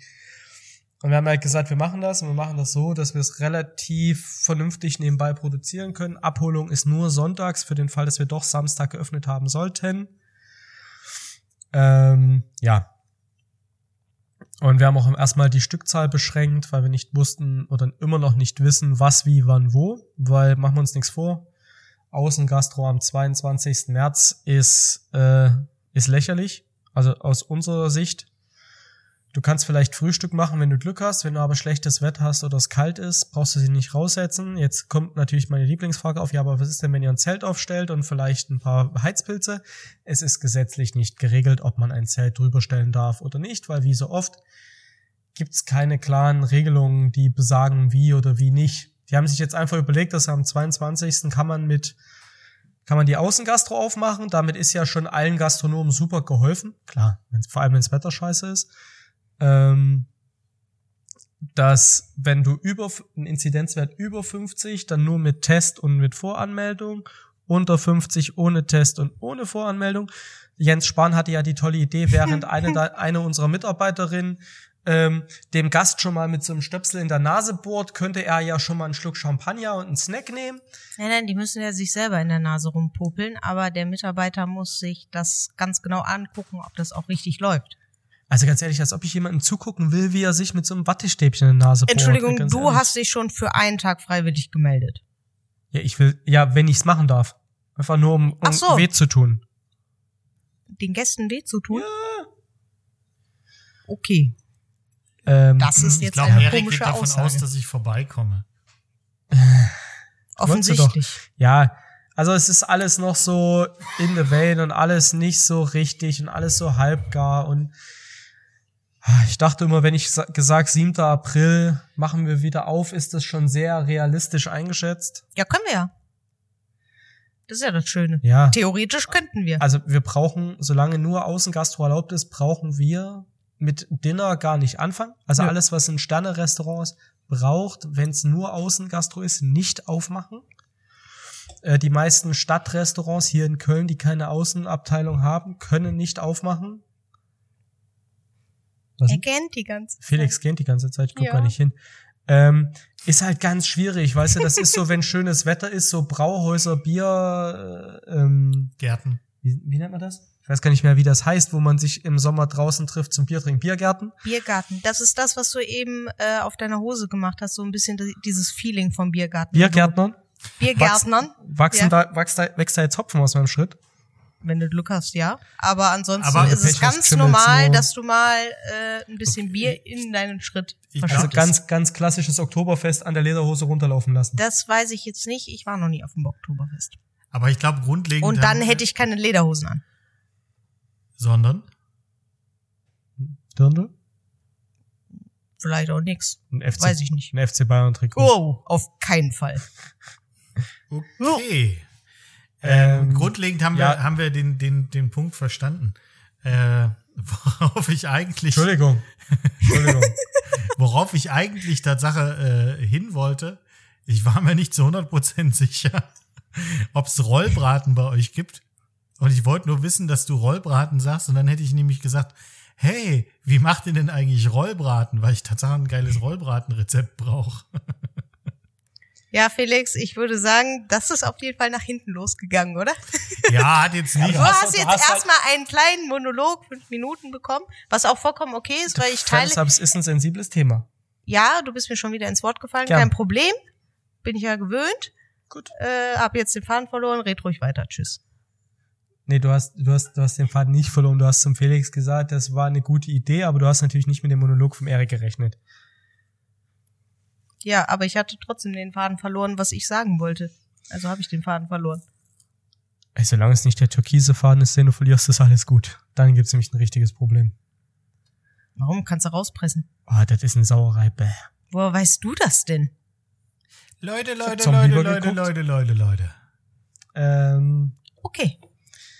Und wir haben halt gesagt, wir machen das und wir machen das so, dass wir es relativ vernünftig nebenbei produzieren können. Abholung ist nur sonntags für den Fall, dass wir doch Samstag geöffnet haben sollten. Ähm, ja. Und wir haben auch erstmal die Stückzahl beschränkt, weil wir nicht wussten oder immer noch nicht wissen, was, wie, wann, wo. Weil machen wir uns nichts vor. Außengastro am 22. März ist, äh, ist lächerlich. Also aus unserer Sicht. Du kannst vielleicht Frühstück machen, wenn du Glück hast. Wenn du aber schlechtes Wetter hast oder es kalt ist, brauchst du sie nicht raussetzen. Jetzt kommt natürlich meine Lieblingsfrage auf. Ja, aber was ist denn, wenn ihr ein Zelt aufstellt und vielleicht ein paar Heizpilze? Es ist gesetzlich nicht geregelt, ob man ein Zelt drüber stellen darf oder nicht, weil wie so oft gibt es keine klaren Regelungen, die besagen, wie oder wie nicht. Die haben sich jetzt einfach überlegt, dass am 22. kann man mit kann man die Außengastro aufmachen. Damit ist ja schon allen Gastronomen super geholfen. Klar, wenn's, vor allem wenn Wetter scheiße ist. Ähm, dass wenn du über einen Inzidenzwert über 50, dann nur mit Test und mit Voranmeldung, unter 50 ohne Test und ohne Voranmeldung. Jens Spahn hatte ja die tolle Idee, während eine, <laughs> eine unserer Mitarbeiterinnen ähm, dem Gast schon mal mit so einem Stöpsel in der Nase bohrt, könnte er ja schon mal einen Schluck Champagner und einen Snack nehmen. Nein, nein, die müssen ja sich selber in der Nase rumpopeln, aber der Mitarbeiter muss sich das ganz genau angucken, ob das auch richtig läuft. Also ganz ehrlich, als ob ich jemandem zugucken will, wie er sich mit so einem Wattestäbchen in die Nase bohrt. Entschuldigung, Ganz du ehrlich. hast dich schon für einen Tag freiwillig gemeldet. Ja, ich will, ja, wenn ich's machen darf. Einfach nur, um, um so. weh zu tun. Den Gästen weh zu tun? Okay, Ähm, das ist ich jetzt glaube, eine Erik geht komische davon Aussage. aus, dass ich vorbeikomme. Offensichtlich. Ja, also es ist alles noch so in the vein und alles nicht so richtig und alles so halbgar und ich dachte immer, wenn ich sa- gesagt 7. April machen wir wieder auf, ist das schon sehr realistisch eingeschätzt. Ja, können wir ja. Das ist ja das Schöne. Ja. Theoretisch könnten wir. Also wir brauchen, solange nur Außengastro erlaubt ist, brauchen wir mit Dinner gar nicht anfangen. Also Nö. alles, was in Sterne-Restaurants braucht, wenn es nur Außengastro ist, nicht aufmachen. Äh, die meisten Stadtrestaurants hier in Köln, die keine Außenabteilung haben, können nicht aufmachen. Was Er kennt die ganze Zeit. Felix gähnt die ganze Zeit, ich guck Ja. gar nicht hin. Ähm, ist halt ganz schwierig, weißt du, das ist so, <laughs> wenn schönes Wetter ist, so Brauhäuser, Bier, äh, ähm, Gärten. wie, wie nennt man das? Ich weiß gar nicht mehr, wie das heißt, wo man sich im Sommer draußen trifft zum Bier trinken. Biergärten? Biergarten. Das ist das, was du eben äh, auf deiner Hose gemacht hast, so ein bisschen di- dieses Feeling vom Biergarten. Biergärtnern? Biergärtnern. Wachsen Ja. da, wächst, da, wächst da jetzt Hopfen aus meinem Schritt? Wenn du Glück hast, ja. Aber ansonsten Aber ist es ganz normal, nur. dass du mal äh, ein bisschen Bier in deinen Schritt Also ganz, ganz klassisches Oktoberfest an der Lederhose runterlaufen lassen. Das weiß ich jetzt nicht. Ich war noch nie auf dem Oktoberfest. Aber ich glaube, grundlegend. Und dann hätte ich keine Lederhosen an. Sondern? Dirndl? Vielleicht auch nix. Ein FC, Weiß ich nicht. Ein FC Bayern Trikot. Oh, auf keinen Fall. <laughs> Okay. Ähm, grundlegend haben ja. wir, haben wir den, den, den Punkt verstanden. Äh, <laughs> worauf ich eigentlich, Entschuldigung. Entschuldigung. <laughs> worauf ich eigentlich Tatsache äh, hin wollte, ich war mir nicht zu 100% sicher, <laughs> ob es Rollbraten bei euch gibt. Und ich wollte nur wissen, dass du Rollbraten sagst. Und dann hätte ich nämlich gesagt, hey, wie macht ihr denn eigentlich Rollbraten? Weil ich tatsächlich ein geiles Rollbratenrezept brauche. Ja, Felix, ich würde sagen, das ist auf jeden Fall nach hinten losgegangen, oder? Ja, hat jetzt nicht. <laughs> Du hast- hast jetzt halt- erstmal einen kleinen Monolog, fünf Minuten bekommen, was auch vollkommen okay ist, weil ich teile. Deshalb es ist ein sensibles Thema. Ja, du bist mir schon wieder ins Wort gefallen, Gern. kein Problem. Bin ich ja gewöhnt. Gut. Äh, hab jetzt den Faden verloren, red ruhig weiter. Tschüss. Nee, du hast, du hast, du hast den Faden nicht verloren. Du hast zum Felix gesagt, das war eine gute Idee, aber du hast natürlich nicht mit dem Monolog vom Erik gerechnet. Ja, aber ich hatte trotzdem den Faden verloren, was ich sagen wollte. Also habe ich den Faden verloren. Ey, solange es nicht der türkise Faden ist, den du verlierst, ist alles gut. Dann gibt's nämlich ein richtiges Problem. Warum kannst du rauspressen? Ah, das ist eine Sauerei. Bäh. Woher weißt du das denn? Leute, Leute, Leute, übergeguckt. Leute, Leute, Leute, Leute. Ähm, Okay.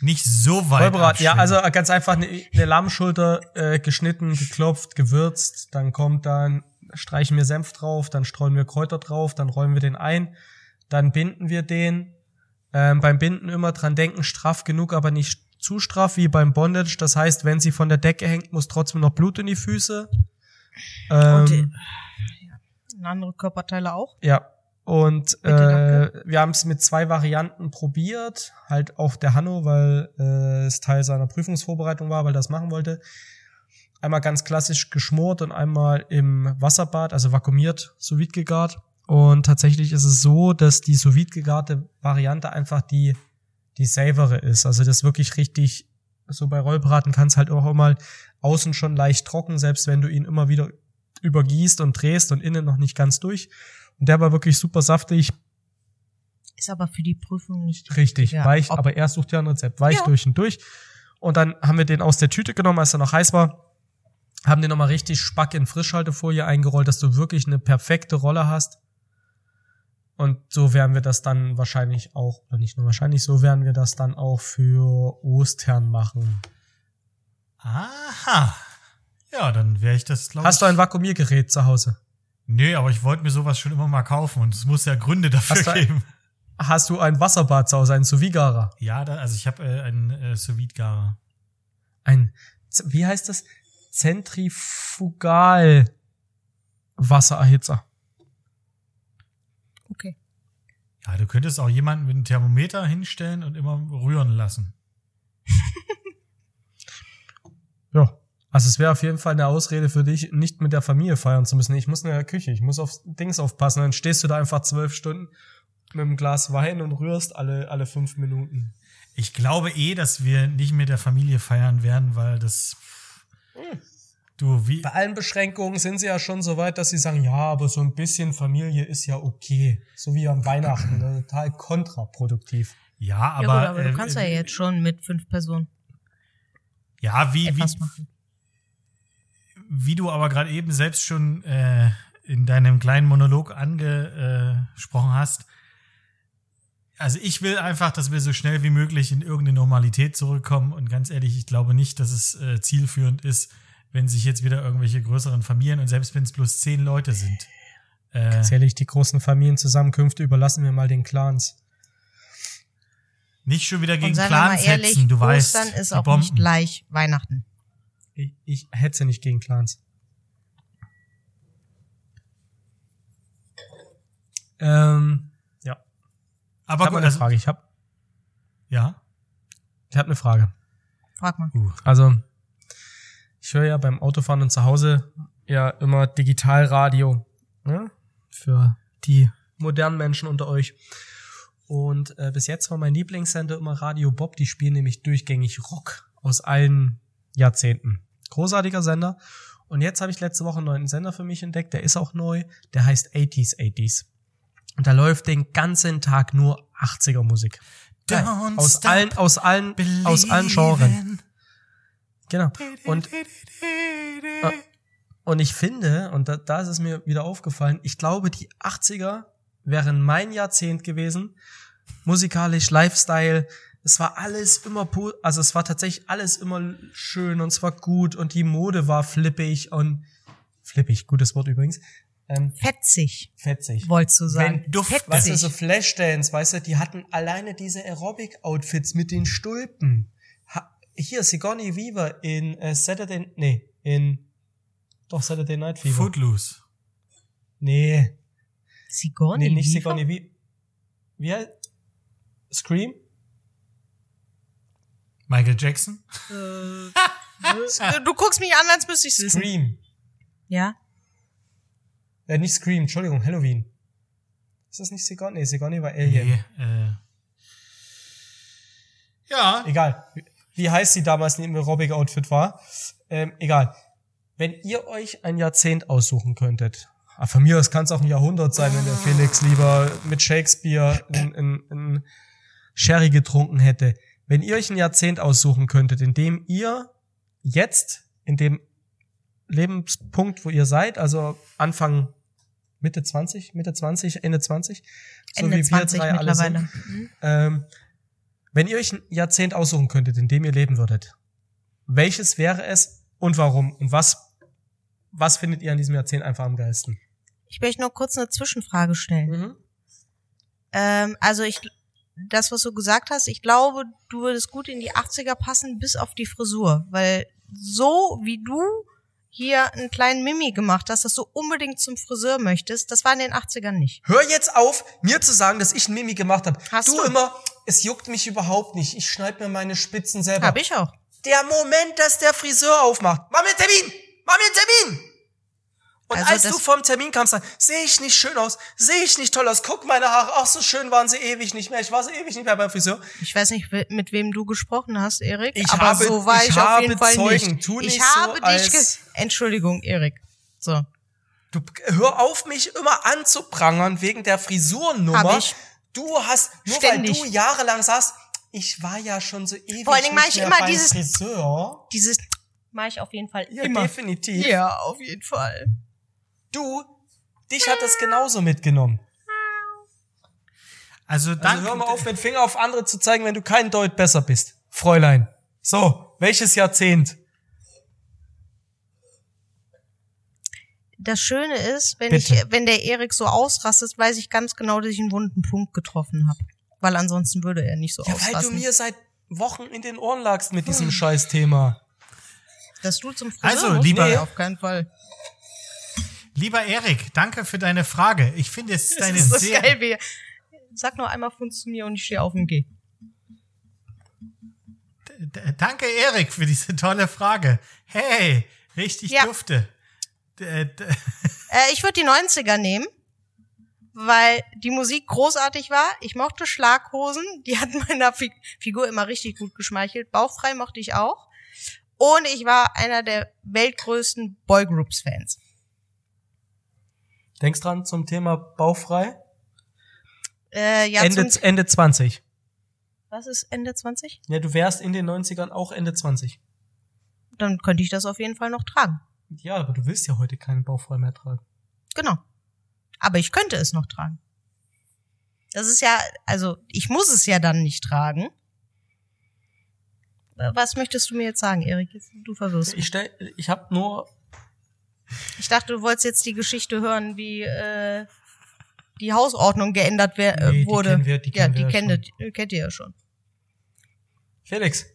Nicht so weit. Vollbrat, ja, also ganz einfach eine, eine Lammschulter äh, geschnitten, geklopft, gewürzt, dann kommt dann, streichen wir Senf drauf, dann streuen wir Kräuter drauf, dann rollen wir den ein, dann binden wir den. Ähm, beim Binden immer dran denken, straff genug, aber nicht zu straff wie beim Bondage. Das heißt, wenn sie von der Decke hängt, muss trotzdem noch Blut in die Füße. Ähm, Und äh, ja, und andere Körperteile auch. ja. Und Bitte, äh, wir haben es mit zwei Varianten probiert, halt auch der Hanno, weil äh, es Teil seiner Prüfungsvorbereitung war, weil er das machen wollte. Einmal ganz klassisch geschmort und einmal im Wasserbad, also vakuumiert, sous vide gegart. Und tatsächlich ist es so, dass die sous vide gegarte Variante einfach die die savere ist. Also das wirklich richtig so bei Rollbraten kann es halt auch mal außen schon leicht trocken, selbst wenn du ihn immer wieder übergießt und drehst und innen noch nicht ganz durch. Und der war wirklich super saftig, Ist aber für die Prüfung nicht richtig Ja, weich, aber er sucht ja ein Rezept, weich Ja. durch und durch. Und dann haben wir den aus der Tüte genommen, als er noch heiß war, haben den nochmal richtig spack in Frischhaltefolie eingerollt, dass du wirklich eine perfekte Rolle hast. Und so werden wir das dann wahrscheinlich auch, oder nicht nur wahrscheinlich, so werden wir das dann auch für Ostern machen. Aha. Ja, dann wäre ich das, glaube ich. Hast du ein Vakuumiergerät zu Hause? Nee, aber ich wollte mir sowas schon immer mal kaufen und es muss ja Gründe dafür Hast du ein- geben. Hast du ein Wasserbad zu Hause, einen sous Ja, da, also ich habe äh, einen äh, sous vide garer Ein, wie heißt das? Zentrifugal Wassererhitzer. Okay. Ja, du könntest auch jemanden mit einem Thermometer hinstellen und immer rühren lassen. <laughs> Ja. Also es wäre auf jeden Fall eine Ausrede für dich, nicht mit der Familie feiern zu müssen. Ich muss in der Küche, ich muss aufs Dings aufpassen. Dann stehst du da einfach zwölf Stunden mit einem Glas Wein und rührst alle, alle fünf Minuten. Ich glaube eh, dass wir nicht mit der Familie feiern werden, weil das. Du, wie. Bei allen Beschränkungen sind sie ja schon so weit, dass sie sagen, ja, aber so ein bisschen Familie ist ja okay. So wie am Weihnachten, ne? total kontraproduktiv. Ja, ja aber. gut, aber du äh, kannst ja äh, jetzt schon mit fünf Personen Ja, wie, wie, wie du aber gerade eben selbst schon äh, in deinem kleinen Monolog angesprochen hast. Also ich will einfach, dass wir so schnell wie möglich in irgendeine Normalität zurückkommen. Und ganz ehrlich, ich glaube nicht, dass es äh, zielführend ist, wenn sich jetzt wieder irgendwelche größeren Familien und selbst wenn es bloß zehn Leute sind. Äh, Ganz ehrlich, die großen Familienzusammenkünfte überlassen wir mal den Clans. nicht schon wieder gegen Clans ehrlich, hetzen, du weißt. Ostern ist auch Bomben. nicht gleich Weihnachten. Ich, ich hetze nicht gegen Clans. Ähm. Aber ich habe eine also, Frage. Ich habe ja. ich hab eine Frage. Frag mal. Uh, Also, ich höre ja beim Autofahren und zu Hause ja immer Digitalradio. Ne? Für die modernen Menschen unter euch. Und äh, bis jetzt war mein Lieblingssender immer Radio Bob. Die spielen nämlich durchgängig Rock aus allen Jahrzehnten. Großartiger Sender. Und jetzt habe ich letzte Woche einen neuen Sender für mich entdeckt. Der ist auch neu. Der heißt 80s 80s. Und da läuft den ganzen Tag nur 80er Musik. Geil. Aus allen, aus allen, aus allen Genren. Genau. Und, äh, und ich finde, und da, da ist es mir wieder aufgefallen, ich glaube, die 80er wären mein Jahrzehnt gewesen. Musikalisch, Lifestyle, es war alles immer, also es war tatsächlich alles immer schön und es war gut und die Mode war flippig und flippig, gutes Wort übrigens, ähm, Fetzig, fetzig. wolltest du sagen. Wenn Duft, Fetzig. Weißt du, so Flashdance, weißt du, die hatten alleine diese Aerobic-Outfits mit den Stulpen. Ha hier, Sigourney Weaver in äh, Saturday, nee, in, doch Saturday Night Fever. Footloose. Nee, Sigourney nee, nicht Weaver? Sigourney Weaver. Wie heißt? Scream? Michael Jackson? Äh, <laughs> Du guckst mich an, als müsste ich es wissen. Scream. Ja? Äh, nicht Scream, Entschuldigung, Halloween. Ist das nicht Sigourney? Nee, Sigourney war Alien. Nee, äh. Ja, Egal. Wie heißt sie damals in ihrem Aerobic-Outfit war. Ähm, egal. Wenn ihr euch ein Jahrzehnt aussuchen könntet, ah, von mir aus kann es auch ein Jahrhundert sein, wenn der Felix lieber mit Shakespeare in, in, in Sherry getrunken hätte. Wenn ihr euch ein Jahrzehnt aussuchen könntet, in dem ihr jetzt, in dem Lebenspunkt, wo ihr seid, also Anfang Mitte 20, Mitte 20, Ende 20, so Ende wie wir 20 drei alle sind. Mhm. ähm, wenn ihr euch ein Jahrzehnt aussuchen könntet, in dem ihr leben würdet, welches wäre es und warum? Und was, was findet ihr an diesem Jahrzehnt einfach am geilsten? Ich möchte noch kurz eine Zwischenfrage stellen. Ähm, also ich, das, was du gesagt hast, ich glaube, du würdest gut in die 80er passen, bis auf die Frisur. Weil so wie du hier einen kleinen Mimi gemacht hast, dass du unbedingt zum Friseur möchtest, das war in den 80ern nicht. Hör jetzt auf, mir zu sagen, dass ich ein Mimi gemacht habe. Hast du, du? immer, es juckt mich überhaupt nicht. Ich schneid mir meine Spitzen selber. Hab ich auch. Der Moment, dass der Friseur aufmacht. Mach mir einen Termin! Mach mir einen Termin! Und Also als du vom Termin kamst, sehe ich nicht schön aus, sehe ich nicht toll aus, guck meine Haare, ach so schön waren sie ewig nicht mehr, ich war so ewig nicht mehr beim Friseur. Ich weiß nicht, mit wem du gesprochen hast, Erik, Ich aber habe- so war ich ich, auf jeden Fall Zeugen. nicht. Tu ich nicht so, habe dich als- Entschuldigung, Erik. So. Du hör auf, mich immer anzuprangern wegen der ich. Du hast, nur Ständig. weil du jahrelang sagst, ich war ja schon so ewig Vor allen Dingen mach nicht ich mehr immer dieses- Friseur. Dieses mache ich auf jeden Fall Ja, immer. definitiv. Ja, auf jeden Fall. Du, dich hat das genauso mitgenommen. also Also danke. hör mal auf, mit Finger auf andere zu zeigen, wenn du kein Deut besser bist. Fräulein. So, welches Jahrzehnt? Das Schöne ist, wenn Bitte. ich, wenn der Erik so ausrastet, weiß ich ganz genau, dass ich einen wunden Punkt getroffen habe. Weil ansonsten würde er nicht so Ja, weil du ausrasten. mir seit Wochen in den Ohren lagst mit diesem Scheißthema. Dass du zum Friseur Also, musst? lieber- Nee, auf keinen Fall. Lieber Erik, danke für deine Frage. Ich finde, es ist Das ist so sehr, geil, wie Sag nur einmal Funz zu mir und ich stehe auf und gehe. Danke, Erik, für diese tolle Frage. Hey, richtig Ja. dufte. D- <laughs> Äh, ich würde die 90er nehmen, weil die Musik großartig war. Ich mochte Schlaghosen, die hat <laughs> meiner Fi Figur immer richtig gut geschmeichelt. Bauchfrei mochte ich auch. Und ich war einer der weltgrößten Boygroups-Fans. Denkst dran zum Thema Bauchfrei? Äh, ja, Ende, Ende 20. was ist Ende 20? Ja, du wärst in den 90ern auch Ende 20. Dann könnte ich das auf jeden Fall noch tragen. Ja, aber du willst ja heute keinen Bauchfrei mehr tragen. Genau. Aber ich könnte es noch tragen. Das ist ja, also ich muss es ja dann nicht tragen. Was möchtest du mir jetzt sagen, Erik? Du verwirrst. Ich stell, ich habe nur Ich dachte, du wolltest jetzt die Geschichte hören, wie äh, die Hausordnung geändert wer äh, Nee, die wurde. kennen wir- die ja, kennen die wir ja kennt, ihr- kennt ihr ja schon. Felix.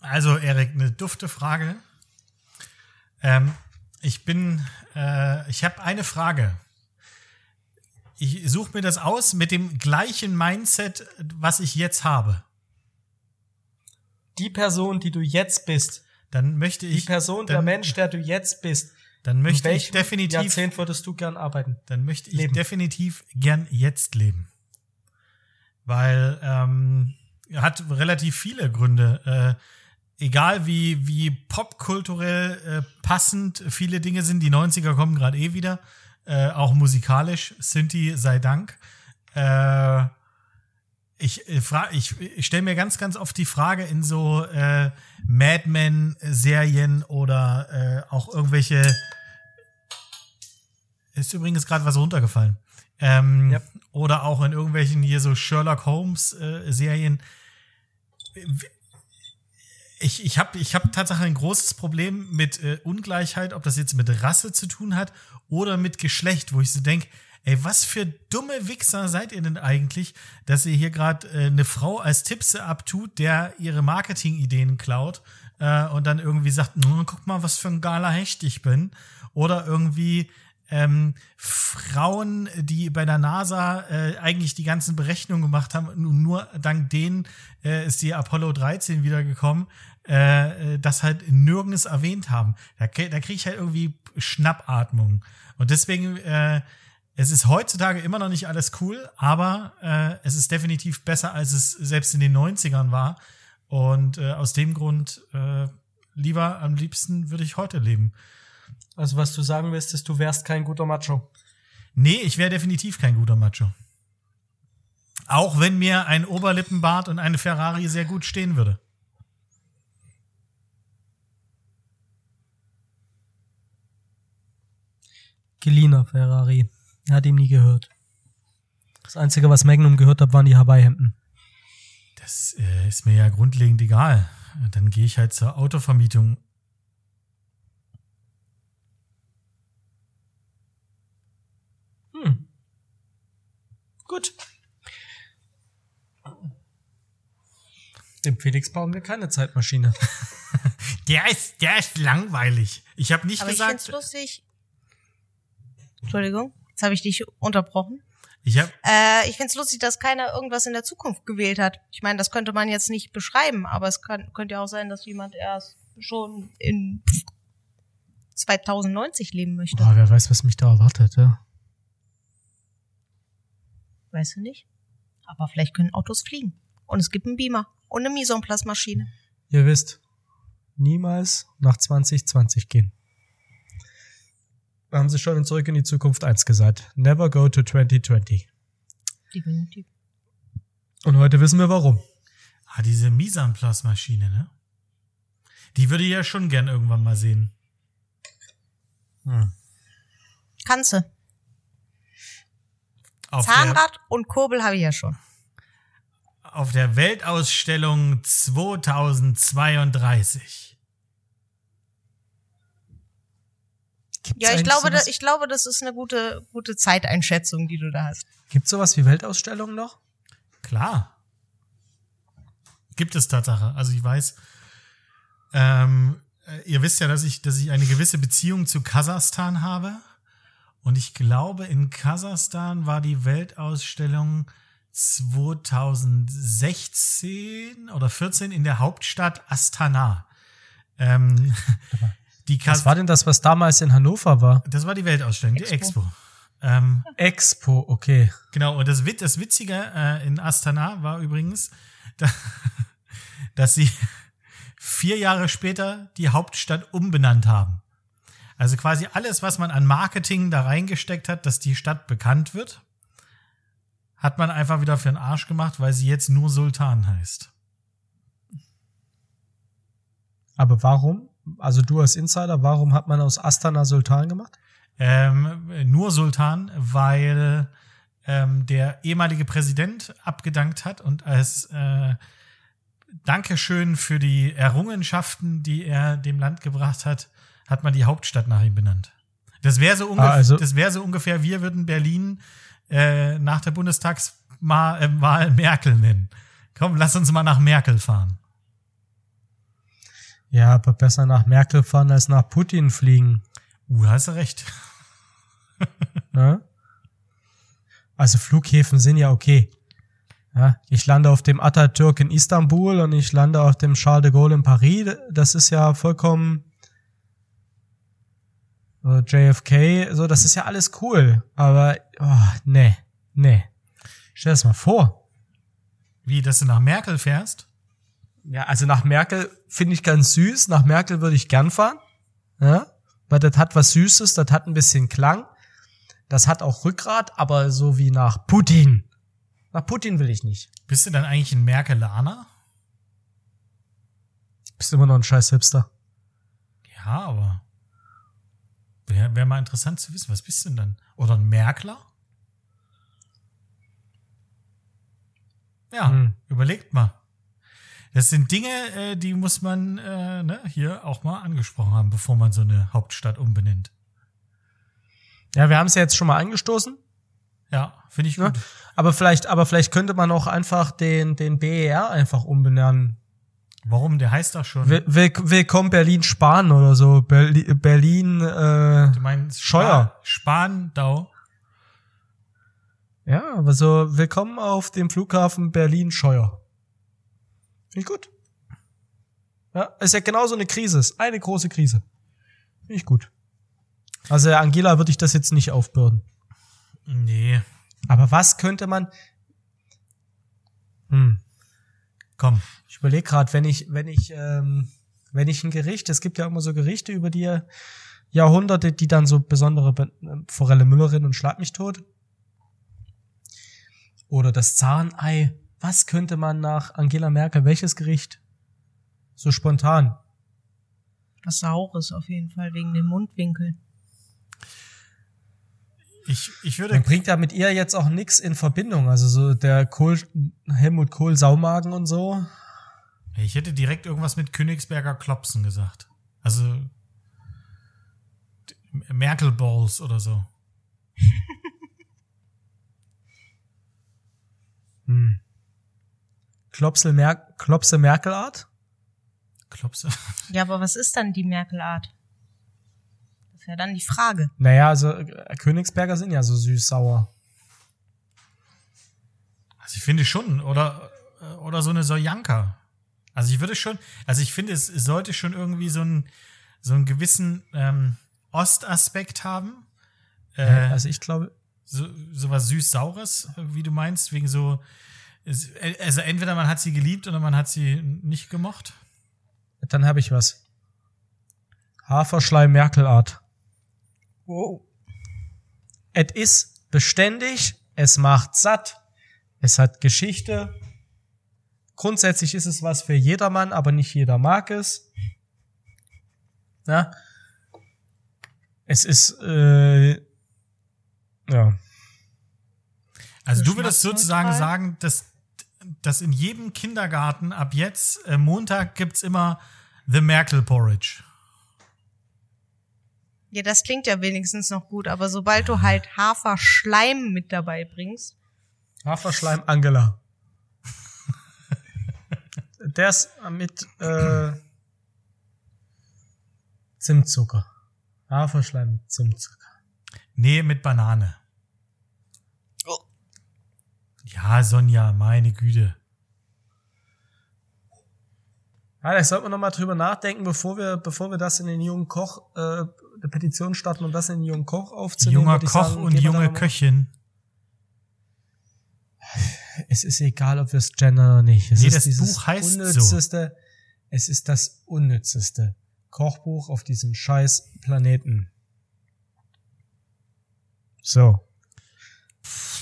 Also, Erik, eine dufte Frage. Ähm, ich bin, äh, ich habe eine Frage. Ich suche mir das aus mit dem gleichen Mindset, was ich jetzt habe. Die Person, die du jetzt bist, Dann möchte die ich. Person, dann, der Mensch, der du jetzt bist, dann möchte ich definitiv, Jahrzehnt würdest du gern arbeiten? dann möchte ich leben? definitiv gern jetzt leben. Weil ähm, hat relativ viele Gründe. Äh, egal wie, wie popkulturell äh, passend viele Dinge sind, die 90er kommen gerade eh wieder. Äh, auch musikalisch, Synthi sei Dank. Äh, ich, äh, fra ich, ich stelle mir ganz, ganz oft die Frage in so äh, Mad Men-Serien oder äh, auch irgendwelche. Ist übrigens gerade was runtergefallen. Ähm, Ja. Oder auch in irgendwelchen hier so Sherlock Holmes-Serien. ich ich habe ich hab tatsächlich ein großes Problem mit äh, Ungleichheit, ob das jetzt mit Rasse zu tun hat oder mit Geschlecht, wo ich so denk, ey, was für dumme Wichser seid ihr denn eigentlich, dass ihr hier gerade äh, eine Frau als Tippse abtut, der ihre Marketingideen klaut äh, und dann irgendwie sagt, "Mm, guck mal, was für ein geiler Hecht ich bin. Oder irgendwie ähm, Frauen, die bei der NASA äh, eigentlich die ganzen Berechnungen gemacht haben, nur, nur dank denen äh, ist die Apollo 13 wiedergekommen, äh, äh, das halt nirgends erwähnt haben. Da, da kriege ich halt irgendwie Schnappatmung. Und deswegen, äh, es ist heutzutage immer noch nicht alles cool, aber äh, es ist definitiv besser, als es selbst in den 90ern war. Und äh, aus dem Grund, äh, lieber, am liebsten würde ich heute leben. Also was du sagen willst, ist, du wärst kein guter Macho. Nee, ich wäre definitiv kein guter Macho. Auch wenn mir ein Oberlippenbart und eine Ferrari sehr gut stehen würde. Gelina Ferrari. Er hat ihm nie gehört. Das Einzige, was Magnum gehört hat, waren die Hawaii-Hemden. Das äh, ist mir ja grundlegend egal. Dann gehe ich halt zur Autovermietung. Hm. Gut. Dem Felix bauen wir keine Zeitmaschine. <laughs> Der ist, der ist langweilig. Ich habe nicht Aber ich gesagt. find's lustig. Entschuldigung, jetzt habe ich dich unterbrochen. Ich habe Äh, ich find's lustig, dass keiner irgendwas in der Zukunft gewählt hat. Ich meine, das könnte man jetzt nicht beschreiben, aber es kann, könnte ja auch sein, dass jemand erst schon in 2090 leben möchte. Boah, wer weiß, was mich da erwartet, ja. Weißt du nicht? Aber vielleicht können Autos fliegen. Und es gibt einen Beamer und eine Mise en place Maschine. Ihr wisst, niemals nach 2020 gehen. Da haben sie schon in Zurück in die Zukunft eins gesagt. Never go to 2020. Definitiv. Und heute wissen wir warum. ah, diese Mise en place Maschine, ne? Die würde ich ja schon gern irgendwann mal sehen. Kannst du. Auf der, Zahnrad und Kurbel habe ich ja schon. auf der Weltausstellung 2032. Gibt's Ja, ich glaube, da, ich glaube, das ist eine gute, gute Zeiteinschätzung, die du da hast. Gibt's sowas wie Weltausstellungen noch? Klar. Gibt es Tatsache. Also ich weiß, ähm, äh, ihr wisst ja, dass ich, dass ich eine gewisse Beziehung zu Kasachstan habe. Und ich glaube, in Kasachstan war die Weltausstellung 2016 oder 14 in der Hauptstadt Astana. Ähm, die Was Kas war denn das, was damals in Hannover war? das war die Weltausstellung, die Expo. Expo. Ähm, Expo, okay. Genau, und das, Wit das Witzige äh, in Astana war übrigens, <laughs> da, dass sie vier Jahre später die Hauptstadt umbenannt haben. Also quasi alles, was man an Marketing da reingesteckt hat, dass die Stadt bekannt wird, hat man einfach wieder für den Arsch gemacht, weil sie jetzt nur Sultan heißt. Aber warum? Also du als Insider, warum hat man aus Astana Sultan gemacht? Ähm, nur Sultan, weil ähm, der ehemalige Präsident abgedankt hat und als äh, Dankeschön für die Errungenschaften, die er dem Land gebracht hat, hat man die Hauptstadt nach ihm benannt. Das wäre so, ungef Ah, also- das wär so ungefähr, wir würden Berlin äh, nach der Bundestagswahl äh, Merkel nennen. Komm, lass uns mal nach Merkel fahren. Ja, aber besser nach Merkel fahren als nach Putin fliegen. Uh, hast du recht. <laughs> Ne? Also Flughäfen sind ja okay. Ja, ich lande auf dem Atatürk in Istanbul und ich lande auf dem Charles de Gaulle in Paris. Das ist ja vollkommen oder JFK, so, das ist ja alles cool. Aber, oh, nee, nee. Stell das mal vor. Wie, dass du nach Merkel fährst? Ja, also nach Merkel finde ich ganz süß. Nach Merkel würde ich gern fahren. Ja, weil das hat was Süßes, das hat ein bisschen Klang. Das hat auch Rückgrat, aber so wie nach Putin. Nach Putin will ich nicht. Bist du dann eigentlich ein Merkelaner? Bist immer noch ein scheiß Hipster. Ja, aber wäre wär mal interessant zu wissen, was bist du denn dann? Oder ein Merkler? Ja, Hm. überlegt mal. Das sind Dinge, äh, die muss man äh, ne, hier auch mal angesprochen haben, bevor man so eine Hauptstadt umbenennt. Ja, wir haben es ja jetzt schon mal angestoßen. Ja, finde ich Ne? gut. Aber vielleicht, aber vielleicht könnte man auch einfach den, den BER einfach umbenennen. Warum? Der heißt doch schon. Will, will, willkommen Berlin Spahn oder so. Berli, Berlin, äh, du meinst Scheuer. Spa Spandau. ja, aber so willkommen auf dem Flughafen Berlin Scheuer. Finde ich gut. Ja, ist ja genauso eine Krise, ist eine große Krise. Finde ich gut. Also Angela würde ich das jetzt nicht aufbürden. Nee, Aber was könnte man? Hm. komm. Ich überlege gerade, wenn ich, wenn ich, ähm, wenn ich ein Gericht, es gibt ja immer so Gerichte über die Jahrhunderte, die dann so besondere Be- Forelle Müllerin und Schlag mich tot. Oder das Zahnei. Was könnte man nach Angela Merkel, welches Gericht? So spontan. Was Saures auf jeden Fall, wegen den Mundwinkeln. Ich, ich würde. Man bringt ja mit ihr jetzt auch nix in Verbindung. Also so der Kohl, Helmut Kohl Saumagen und so. Ich hätte direkt irgendwas mit Königsberger Klopsen gesagt. Also Merkel Balls oder so. Hm. Klopsel Mer Klopse Merkelart? Klopse. Ja, aber was ist dann die Merkel-Art? Das ist ja dann die Frage. Naja, also äh, Königsberger sind ja so süß-sauer. Also ich finde schon, oder, oder so eine Sojanka. Also ich würde schon, also ich finde, es sollte schon irgendwie so einen, so einen gewissen ähm, Ostaspekt haben. Äh, also ich glaube, so, so was süß-saures, wie du meinst, wegen so, also entweder man hat sie geliebt oder man hat sie nicht gemocht. dann habe ich was. Haferschleim Merkelart. Wow. Es ist beständig, es macht satt, es hat Geschichte. Grundsätzlich ist es was für jedermann, aber nicht jeder mag es. Ja. Es ist, äh, ja. Also du würdest sozusagen sagen, dass, dass in jedem Kindergarten ab jetzt äh, Montag gibt's immer The Merkel Porridge. Ja, das klingt ja wenigstens noch gut, aber sobald du halt Haferschleim mit dabei bringst, Haferschleim Angela. Der ist mit äh, Zimtzucker. Haferschleim mit Zimtzucker. Nee, mit Banane. Ja, Sonja, meine Güte. Ja, da sollten wir noch mal drüber nachdenken, bevor wir, bevor wir das in den jungen Koch, äh, eine Petition starten und das in den jungen Koch aufzunehmen. Junger Koch sagen, und junge Köchin. Es ist egal, ob wir es gendern oder nicht. Es Nee, ist das dieses Buch heißt so. unnützeste, Es ist das unnützeste Kochbuch auf diesem scheiß Planeten. So.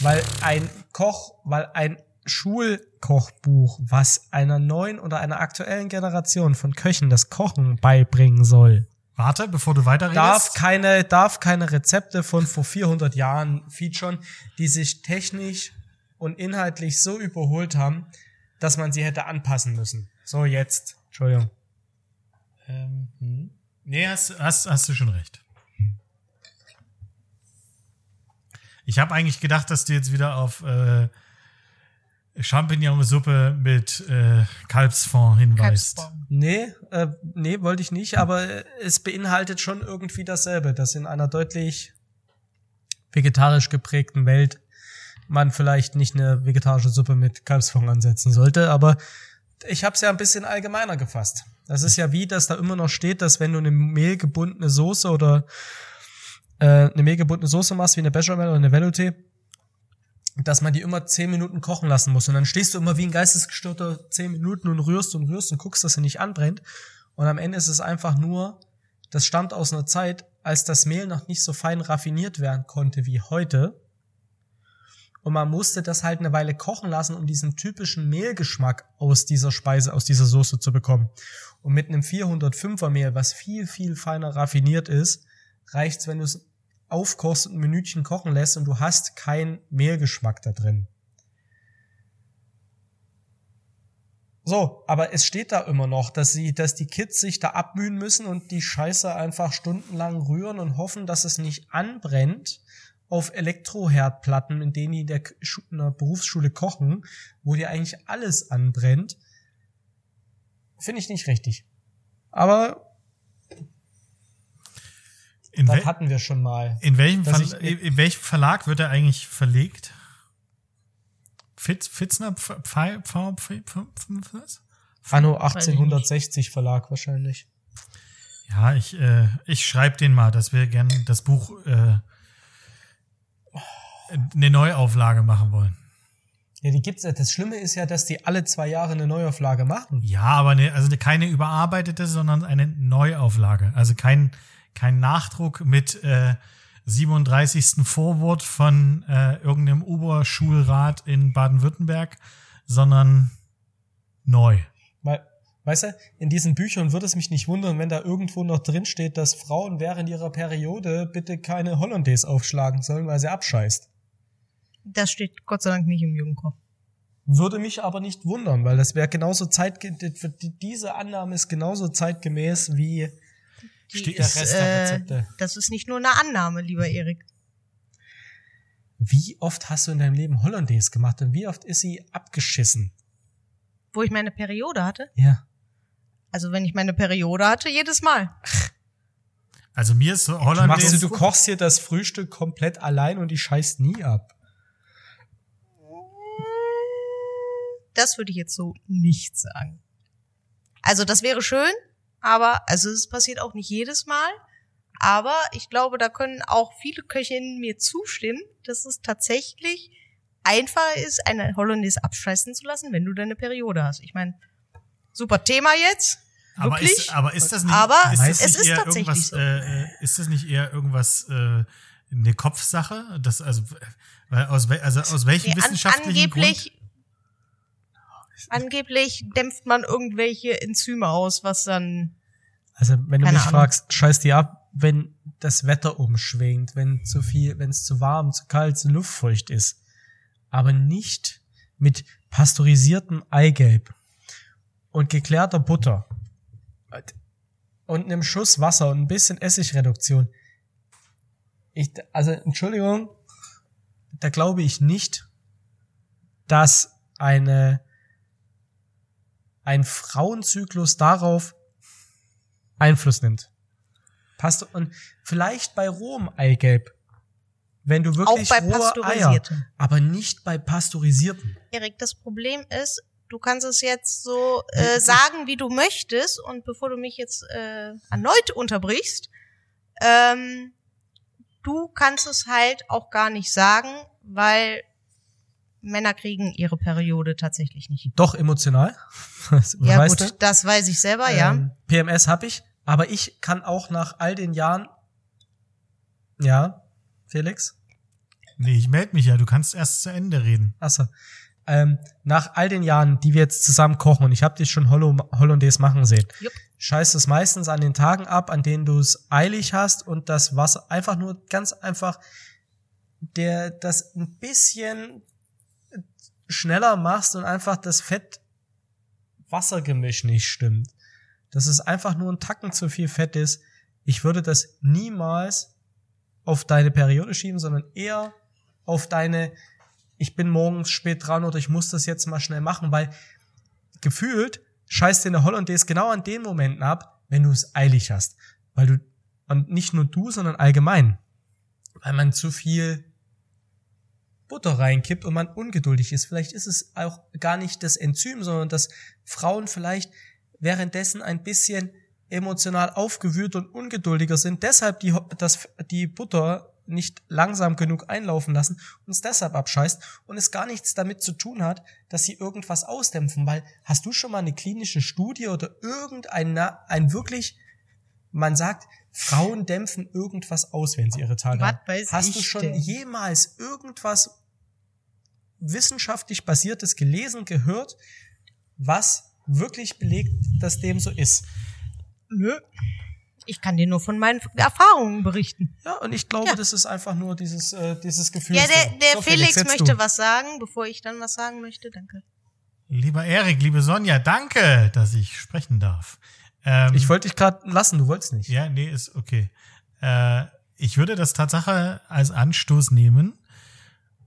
Weil ein Koch, weil ein Schulkochbuch, was einer neuen oder einer aktuellen Generation von Köchen das Kochen beibringen soll, Warte, bevor du weiterredest. darf keine, darf keine Rezepte von vor 400 Jahren featuren, die sich technisch und inhaltlich so überholt haben, dass man sie hätte anpassen müssen. So, jetzt. Entschuldigung. Ähm, hm. Nee, hast, hast, hast du schon recht. Ich habe eigentlich gedacht, dass du jetzt wieder auf äh, Champignonsuppe mit äh, Kalbsfond hinweist. Kalbsbaum. Nee, äh, nee, wollte ich nicht, aber äh, es beinhaltet schon irgendwie dasselbe, dass in einer deutlich vegetarisch geprägten Welt man vielleicht nicht eine vegetarische Suppe mit Kalbsfond ansetzen sollte, aber ich habe es ja ein bisschen allgemeiner gefasst. Das ist ja wie, dass da immer noch steht, dass wenn du eine mehlgebundene Soße oder äh, eine mehlgebundene Soße machst, wie eine Bechamel oder eine Velouté, dass man die immer zehn Minuten kochen lassen muss. Und dann stehst du immer wie ein geistesgestörter zehn Minuten und rührst und rührst und guckst, dass sie nicht anbrennt. Und am Ende ist es einfach nur, das stammt aus einer Zeit, als das Mehl noch nicht so fein raffiniert werden konnte wie heute. Und man musste das halt eine Weile kochen lassen, um diesen typischen Mehlgeschmack aus dieser Speise, aus dieser Soße zu bekommen. Und mit einem 405er Mehl, was viel, viel feiner raffiniert ist, reicht's, wenn du es aufkochst und ein Minütchen kochen lässt und du hast keinen Mehlgeschmack da drin. So, aber es steht da immer noch, dass sie, dass die Kids sich da abmühen müssen und die Scheiße einfach stundenlang rühren und hoffen, dass es nicht anbrennt auf Elektroherdplatten, in denen die in der, in der Berufsschule kochen, wo dir eigentlich alles anbrennt. Finde ich nicht richtig. Aber In, das hatten wir schon mal. in, welchem ich- in, in welchem Verlag wird er eigentlich verlegt? Fitz, Fitzner? Was? Anno ich nicht. 1860 Verlag wahrscheinlich. Ja, ich, äh, ich schreibe den mal, dass wir gerne das Buch äh, eine Neuauflage machen wollen. Ja, die gibt's ja. Das Schlimme ist ja, dass die alle zwei Jahre eine Neuauflage machen. Ja, aber ne, also keine überarbeitete, sondern eine Neuauflage. Also kein, kein Nachdruck mit äh, 37. Vorwort von äh, irgendeinem Oberschulrat in Baden-Württemberg, sondern neu. Weil, weißt du, in diesen Büchern würde es mich nicht wundern, wenn da irgendwo noch drin steht, dass Frauen während ihrer Periode bitte keine Hollandaise aufschlagen sollen, weil sie abscheißt. Das steht Gott sei Dank nicht im Jugendkorb. Würde mich aber nicht wundern, weil das wäre genauso zeitge die- diese Annahme ist genauso zeitgemäß wie Die Steht- der ist, Rest der äh, Rezepte. das ist nicht nur eine Annahme, lieber Erik. Wie oft hast du in deinem Leben Hollandaise gemacht und wie oft ist sie abgeschissen? Wo ich meine Periode hatte. Ja. Also wenn ich meine Periode hatte, jedes Mal. Also mir ist so Du, machst, Hollandaise. du kochst dir das Frühstück komplett allein und die scheißt nie ab. Das würde ich jetzt so nicht sagen. Also das wäre schön, aber also es passiert auch nicht jedes Mal. Aber ich glaube, da können auch viele Köchinnen mir zustimmen, dass es tatsächlich einfacher ist, eine Hollandaise abscheißen zu lassen, wenn du deine Periode hast. Ich meine, super Thema jetzt. aber, wirklich? ist, aber ist das nicht, Aber ist das es nicht ist eher tatsächlich irgendwas, so. äh, äh, ist das nicht eher irgendwas äh, eine Kopfsache? Das also, weil aus, also aus welchem Nee, an, wissenschaftlichen Grund? Angeblich, dämpft man irgendwelche Enzyme aus, was dann Also, wenn du mich Ahnung. fragst, scheiß dir ab, wenn das Wetter umschwingt, wenn zu viel, wenn es zu warm, zu kalt, zu luftfeucht ist. Aber nicht mit pasteurisiertem Eigelb und geklärter Butter und einem Schuss Wasser und ein bisschen Essigreduktion. Ich, also, Entschuldigung, da glaube ich nicht, dass eine, ein Frauenzyklus darauf Einfluss nimmt. Passt und vielleicht bei rohem Eigelb, wenn du wirklich auch bei rohe Eier, aber nicht bei pasteurisierten. Erik, das Problem ist, du kannst es jetzt so äh, sagen, wie du möchtest, und bevor du mich jetzt äh, erneut unterbrichst, ähm, du kannst es halt auch gar nicht sagen, weil Männer kriegen ihre Periode tatsächlich nicht. Doch emotional. <laughs> Das Ja weißt gut, du? das weiß ich selber, ja. Ähm, PMS habe ich, aber ich kann auch nach all den Jahren. Ja, Felix? Nee, ich melde mich ja. Du kannst erst zu Ende reden. Achso. Ähm, nach all den Jahren, die wir jetzt zusammen kochen, und ich habe dich schon Hollo Hollandaise machen sehen, Jupp. scheißt es meistens an den Tagen ab, an denen du es eilig hast und das Wasser einfach nur ganz einfach der das ein bisschen schneller machst und einfach das Fett Wassergemisch nicht stimmt. Dass es einfach nur ein Tacken zu viel Fett ist. Ich würde das niemals auf deine Periode schieben, sondern eher auf deine ich bin morgens spät dran oder ich muss das jetzt mal schnell machen, weil gefühlt scheißt dir eine Hollandaise genau an den Momenten ab, wenn du es eilig hast. Weil du, und nicht nur du, sondern allgemein. Weil man zu viel Butter reinkippt und man ungeduldig ist. Vielleicht ist es auch gar nicht das Enzym, sondern dass Frauen vielleicht währenddessen ein bisschen emotional aufgewühlt und ungeduldiger sind, deshalb die, das, die Butter nicht langsam genug einlaufen lassen, uns deshalb abscheißt und es gar nichts damit zu tun hat, dass sie irgendwas ausdämpfen, weil hast du schon mal eine klinische Studie oder irgendein ein wirklich man sagt, Frauen dämpfen irgendwas aus, wenn sie ihre Tage Was haben. Hast du schon denn? jemals irgendwas wissenschaftlich basiertes gelesen, gehört, was wirklich belegt, dass dem so ist? Nö. Ich kann dir nur von meinen Erfahrungen berichten. Ja, und ich glaube, Ja. das ist einfach nur dieses, äh, dieses Gefühl. Ja, der, der so, Felix, jetzt möchte du. was sagen, bevor ich dann was sagen möchte. Danke. Lieber Erik, liebe Sonja, danke, dass ich sprechen darf. Ähm, Ich wollte dich gerade lassen, du wolltest nicht. Ja, nee, ist okay. Äh, ich würde das Tatsache als Anstoß nehmen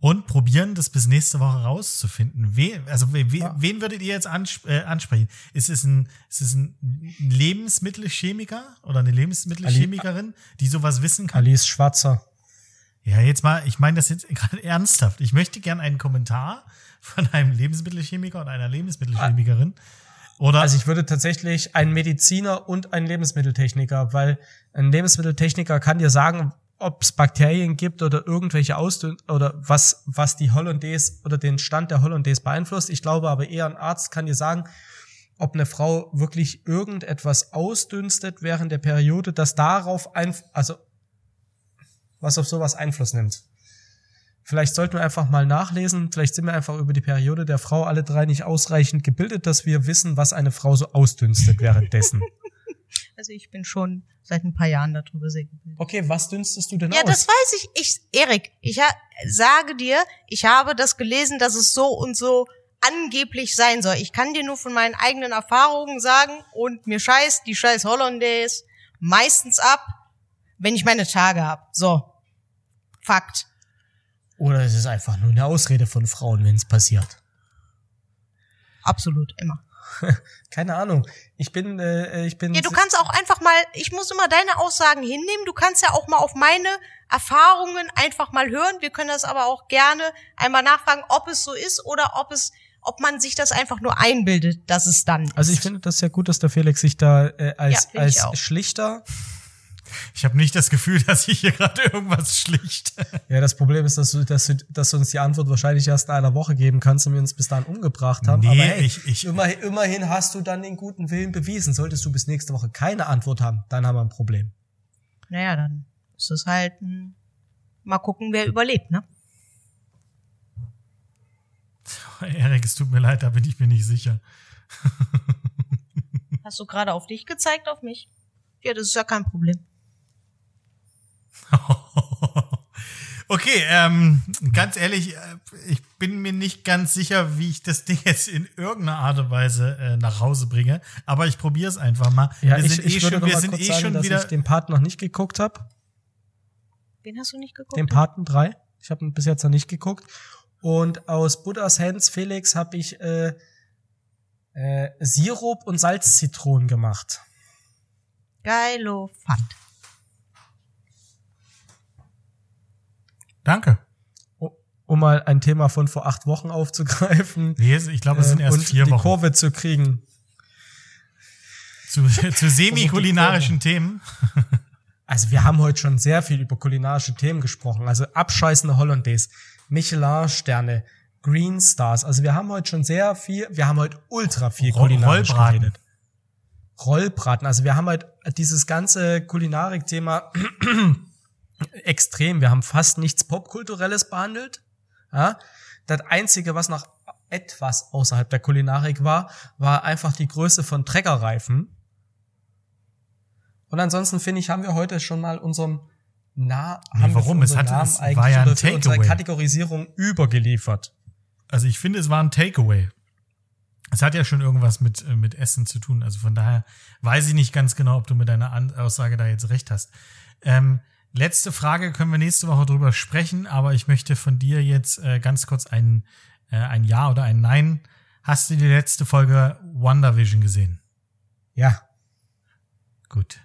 und probieren, das bis nächste Woche rauszufinden. We, also we, we, Ja. wen würdet ihr jetzt ansp äh, ansprechen? Ist es ein, ist es ein Lebensmittelchemiker oder eine Lebensmittelchemikerin, die sowas wissen kann? Alice Schwarzer. Ja, jetzt mal, ich meine das jetzt <laughs> gerade ernsthaft. Ich möchte gern einen Kommentar von einem Lebensmittelchemiker oder einer Lebensmittelchemikerin. Oder Also ich würde tatsächlich einen Mediziner und einen Lebensmitteltechniker, weil ein Lebensmitteltechniker kann dir sagen, ob es Bakterien gibt oder irgendwelche Ausdün oder was was die Hollandaise oder den Stand der Hollandaise beeinflusst. Ich glaube aber eher ein Arzt kann dir sagen, ob eine Frau wirklich irgendetwas ausdünstet während der Periode, das darauf ein also was auf sowas Einfluss nimmt. Vielleicht sollten wir einfach mal nachlesen. Vielleicht sind wir einfach über die Periode der Frau alle drei nicht ausreichend gebildet, dass wir wissen, was eine Frau so ausdünstet währenddessen. <laughs> Also ich bin schon seit ein paar Jahren darüber sehr gebildet. Okay, was dünstest du denn Ja, aus? das weiß ich. Ich, Erik, ich sage dir, ich habe das gelesen, dass es so und so angeblich sein soll. Ich kann dir nur von meinen eigenen Erfahrungen sagen und mir scheißt die scheiß Hollandaise meistens ab, wenn ich meine Tage hab. So. Fakt. Oder es ist einfach nur eine Ausrede von Frauen, wenn es passiert. Absolut, immer. <laughs> Keine Ahnung. Ich bin, äh, ich bin. Ja, du kannst auch einfach mal, ich muss immer deine Aussagen hinnehmen. Du kannst ja auch mal auf meine Erfahrungen einfach mal hören. Wir können das aber auch gerne einmal nachfragen, ob es so ist oder ob es, ob man sich das einfach nur einbildet, dass es dann also ich ist. finde das sehr gut, dass der Felix sich da äh, als, Ja, als schlichter. Ich habe nicht das Gefühl, <laughs> dass ich hier gerade irgendwas schlicht. Ja, das Problem ist, dass du, dass du, dass du uns die Antwort wahrscheinlich erst in einer Woche geben kannst und wir uns bis dahin umgebracht haben. Nee, Aber hey, ich- ich- immerhin, immerhin hast du dann den guten Willen bewiesen. Solltest du bis nächste Woche keine Antwort haben, dann haben wir ein Problem. Naja, dann ist es halt ein, mal gucken, wer überlebt, ne? <laughs> Erik, es tut mir leid, da bin ich mir nicht sicher. <laughs> Hast du gerade auf dich gezeigt, auf mich? Ja, das ist ja kein Problem. <laughs> Okay, ähm, ganz ehrlich, äh, ich bin mir nicht ganz sicher, wie ich das Ding <laughs> jetzt in irgendeiner Art und Weise äh, nach Hause bringe, aber ich probiere es einfach mal. Ja, wir ich, sind ich eh würde schon, wir sind kurz eh sagen, schon dass wieder. ich den Part noch nicht geguckt habe. Wen hast du nicht geguckt? Den Paten 3. Ich habe ihn bis jetzt noch nicht geguckt. Und aus Buddhas Hands Felix habe ich äh, äh, Sirup und Salzzitronen gemacht. Geilo Fand. Danke. Um mal ein Thema von vor acht Wochen aufzugreifen. Nee, ich glaube, es sind ähm, erst und vier die Wochen. Kurve zu kriegen. Zu, <laughs> zu semi-kulinarischen Themen. <laughs> Also wir haben heute schon sehr viel über kulinarische Themen gesprochen. Also abscheißende Hollandaise, Michelin-Sterne, Green Stars. Also wir haben heute schon sehr viel, wir haben heute ultra viel Roll- kulinarisch Rollbraten. geredet. Rollbraten. Also wir haben halt dieses ganze Kulinarik-Thema extrem. Wir haben fast nichts Popkulturelles behandelt. Ja? Das Einzige, was noch etwas außerhalb der Kulinarik war, war einfach die Größe von Treckerreifen. Und ansonsten finde ich, haben wir heute schon mal unserem Na Nee, haben warum? Es hatte- Namen es eigentlich war ja ein für unsere Takeaway. Kategorisierung übergeliefert. Also ich finde, es war ein Takeaway. Es hat ja schon irgendwas mit, äh, mit Essen zu tun. Also von daher weiß ich nicht ganz genau, ob du mit deiner Aussage da jetzt recht hast. Ähm, letzte Frage können wir nächste Woche drüber sprechen, aber ich möchte von dir jetzt äh, ganz kurz ein, äh, ein Ja oder ein Nein. Hast du die letzte Folge WandaVision gesehen? Ja. Gut.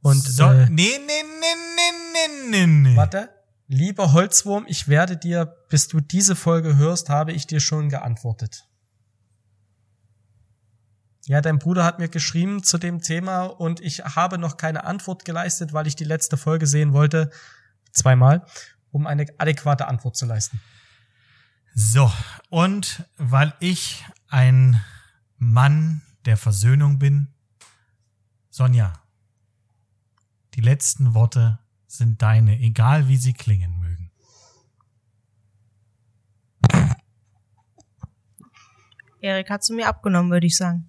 Und so, äh, nee, nee, nee, nee, nee, nee. warte, lieber Holzwurm, ich werde dir, bis du diese Folge hörst, habe ich dir schon geantwortet. Ja, dein Bruder hat mir geschrieben zu dem Thema und ich habe noch keine Antwort geleistet, weil ich die letzte Folge sehen wollte. Zweimal, um eine adäquate Antwort zu leisten. So, und weil ich ein Mann der Versöhnung bin, Sonja, die letzten Worte sind deine, egal wie sie klingen mögen. Erik hat sie mir abgenommen, würde ich sagen.